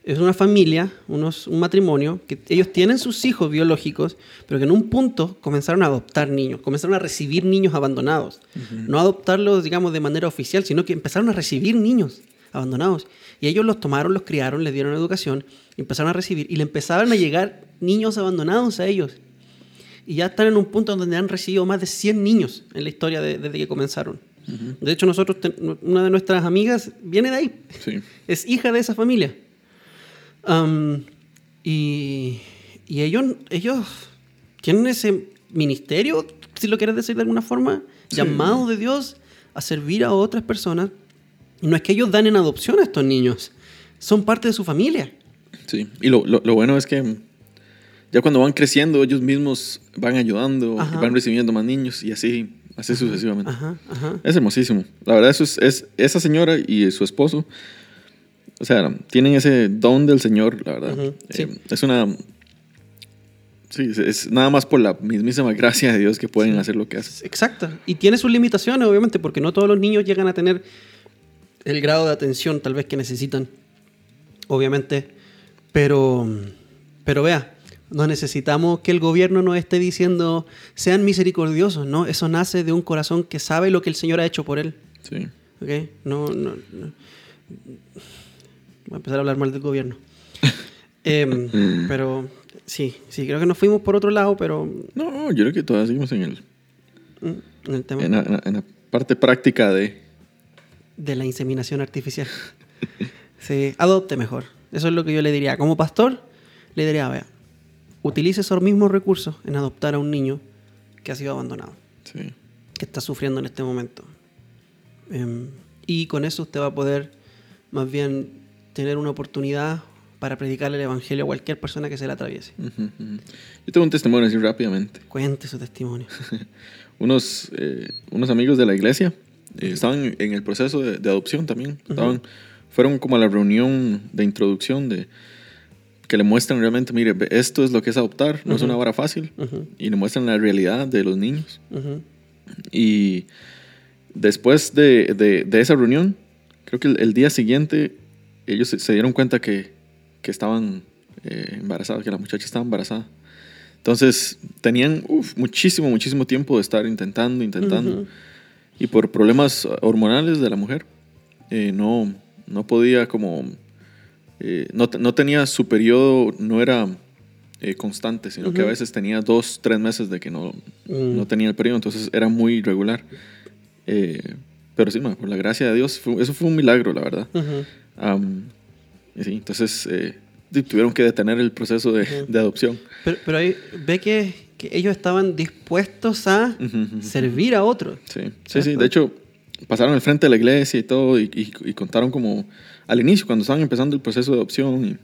Es una familia, unos, un matrimonio, que ellos tienen sus hijos biológicos, pero que en un punto comenzaron a adoptar niños, comenzaron a recibir niños abandonados. No adoptarlos, digamos, de manera oficial, sino que empezaron a recibir niños abandonados. Y ellos los tomaron, los criaron, les dieron educación, empezaron a recibir, y le empezaron a llegar niños abandonados a ellos. y ya están en un punto donde han recibido más de 100 niños en la historia de- desde que comenzaron. De hecho, nosotros, una de nuestras amigas viene de ahí, Sí. es hija de esa familia. Am, y, y ellos, ellos tienen ese ministerio, si lo quieres decir de alguna forma, Sí. llamado de Dios a servir a otras personas. No es que ellos dan en adopción a estos niños, son parte de su familia. Sí, y lo, lo- lo bueno es que ya cuando van creciendo, ellos mismos van ayudando, y Ajá. van recibiendo más niños y así, así sucesivamente. Ajá, ajá. Es hermosísimo. La verdad, eso es, es- esa señora y su esposo, o sea, tienen ese don del Señor, la verdad. Sí. Eh, es una... Sí, es- es nada más por la mismísima gracia de Dios que pueden hacer lo que hacen. Exacto. Y tiene sus limitaciones, obviamente, porque no todos los niños llegan a tener el grado de atención tal vez que necesitan. Obviamente. Pero, pero vea, no necesitamos que el gobierno nos esté diciendo sean misericordiosos, ¿no? Eso nace de un corazón que sabe lo que el Señor ha hecho por él. Sí. ¿Ok? No, no, no. Voy a empezar a hablar mal del gobierno. <laughs> Em, pero sí, sí, creo que nos fuimos por otro lado, pero No, yo creo que todavía seguimos en, el, mm, en el tema. la- en la parte práctica de... de la inseminación artificial. Sí, adopte mejor. Eso es lo que yo le diría. Como pastor, le diría, vea, utilice esos mismos recursos en adoptar a un niño que ha sido abandonado, Sí. que está sufriendo en este momento. Em, y con eso usted va a poder más bien tener una oportunidad para predicarle el evangelio a cualquier persona que se le atraviese. Yo tengo un testimonio así rápidamente. Cuente su testimonio. <laughs> unos, eh, unos amigos de la iglesia eh, estaban en el proceso de, de adopción también. Estaban, fueron como a la reunión de introducción de que le muestran realmente, mire, esto es lo que es adoptar, no es una vara fácil. Ujú, Y le muestran la realidad de los niños. Y después de, de- de esa reunión, creo que el, el día siguiente, ellos se, se dieron cuenta que, que estaban eh, embarazados, que la muchacha estaba embarazada. Entonces, tenían uf, muchísimo, muchísimo tiempo de estar intentando, intentando. Y por problemas hormonales de la mujer, eh, no, no podía como... eh, no, no tenía su periodo, no era eh, constante, sino que a veces tenía dos, tres meses de que no, Mm. no tenía el periodo, entonces era muy irregular. Eh, pero sí, ma, por la gracia de Dios, fue- eso fue un milagro, la verdad. Ujú. Am, y sí, entonces eh, tuvieron que detener el proceso de, de adopción. Pero, pero ahí ve que, que ellos estaban dispuestos a Ujú, ujú. servir a otros. Sí, sí, sí. De hecho, pasaron al frente de la iglesia y todo, y, y- y contaron como al inicio, cuando estaban empezando el proceso de adopción. Y,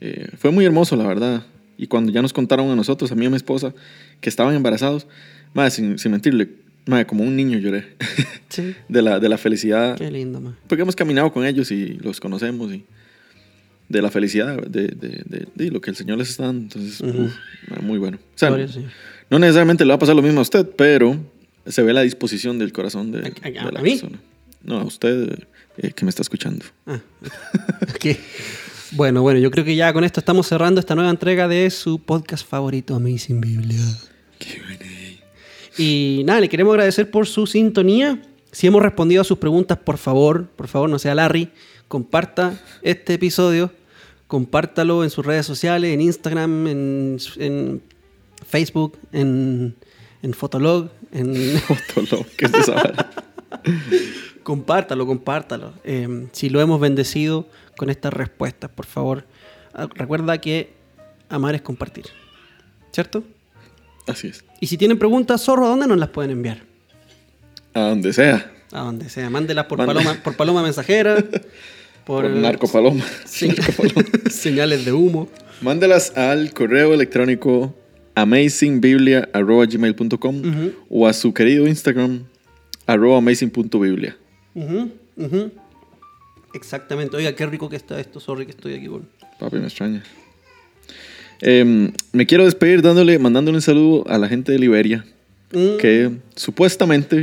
eh, fue muy hermoso, la verdad. Y cuando ya nos contaron a nosotros, a mí y a mi esposa, que estaban embarazados, madre, sin, sin mentirle, madre, como un niño lloré Sí. <laughs> de la, de la felicidad. Qué lindo, man. Porque hemos caminado con ellos y los conocemos y de la felicidad de, de- de- de lo que el Señor les está dando. Entonces, uf, ah, muy bueno. O sea, Gloria al Señor. no necesariamente le va a pasar lo mismo a usted, pero se ve la disposición del corazón de, ¿A- a- de a la mí? persona. No, a usted eh, que me está escuchando. Ah. Bueno, bueno, yo creo que ya con esto estamos cerrando esta nueva entrega de su podcast favorito, Amazing Biblia. Y nada, le queremos agradecer por su sintonía. Si hemos respondido a sus preguntas, por favor, por favor, no sea Larry, comparta este episodio, compártalo en sus redes sociales, en Instagram, en, en Facebook, en, en Fotolog, en... <laughs> Fotolog, ¿qué es esa? <laughs> Compártalo, compártalo. Eh, si lo hemos bendecido con estas respuestas, por favor, ah, recuerda que amar es compartir. ¿Cierto? Así es. Y si tienen preguntas, zorro, ¿a dónde nos las pueden enviar? A donde sea. A donde sea. Mándelas por, paloma, por paloma mensajera, <laughs> por, Por, Narco Paloma. <laughs> <laughs> Sí. Narco Paloma. <laughs> señales de humo. Mándelas al correo electrónico amazingbiblia.gmail.com o a su querido Instagram arroba amazing.biblia. Ujú. Exactamente. Oiga, qué rico que está esto. Sorry que estoy aquí. Por... Papi, me extraña. Em, me quiero despedir dándole, mandándole un saludo a la gente de Liberia, Mm, que supuestamente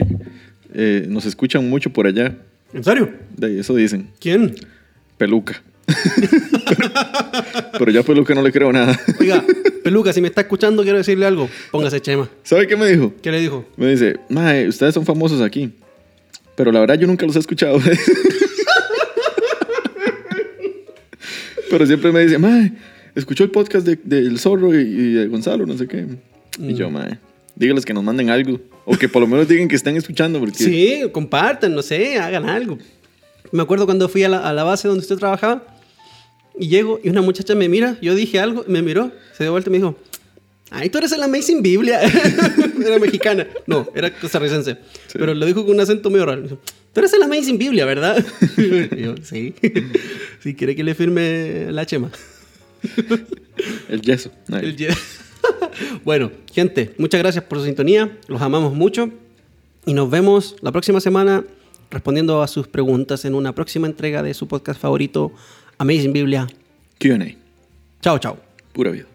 eh, nos escuchan mucho por allá. ¿En serio? De eso dicen. ¿Quién? Peluca. pero, <laughs> pero ya Peluca no le creo nada. Oiga, <laughs> Peluca, si me está escuchando, quiero decirle algo. Póngase chema. ¿Sabe qué me dijo? ¿Qué le dijo? Me dice, Mae, ustedes son famosos aquí. Pero la verdad yo nunca los he escuchado. <laughs> pero siempre me dice, Mae, escuchó el podcast de, de El Zorro y, y de Gonzalo, no sé qué. Y yo, mae, dígales que nos manden algo. O que por lo menos digan que están escuchando. Porque... Sí, compartan, no sé, hagan algo. Me acuerdo cuando fui a la, a la base donde usted trabajaba y llego y una muchacha me mira, yo dije algo, me miró, se dio vuelta y me dijo, ay, tú eres el Amazing Biblia. <laughs> era mexicana. No, era costarricense. Pero lo dijo con un acento muy raro. Me dijo, tú eres el Amazing Biblia, ¿verdad? y <laughs> yo, sí. <laughs> Si quiere que le firme la chema. El yeso. El ye- bueno, gente, muchas gracias por su sintonía. Los amamos mucho. Y nos vemos la próxima semana respondiendo a sus preguntas en una próxima entrega de su podcast favorito, Amazing Biblia. Q&A. Chao, chao. Pura vida.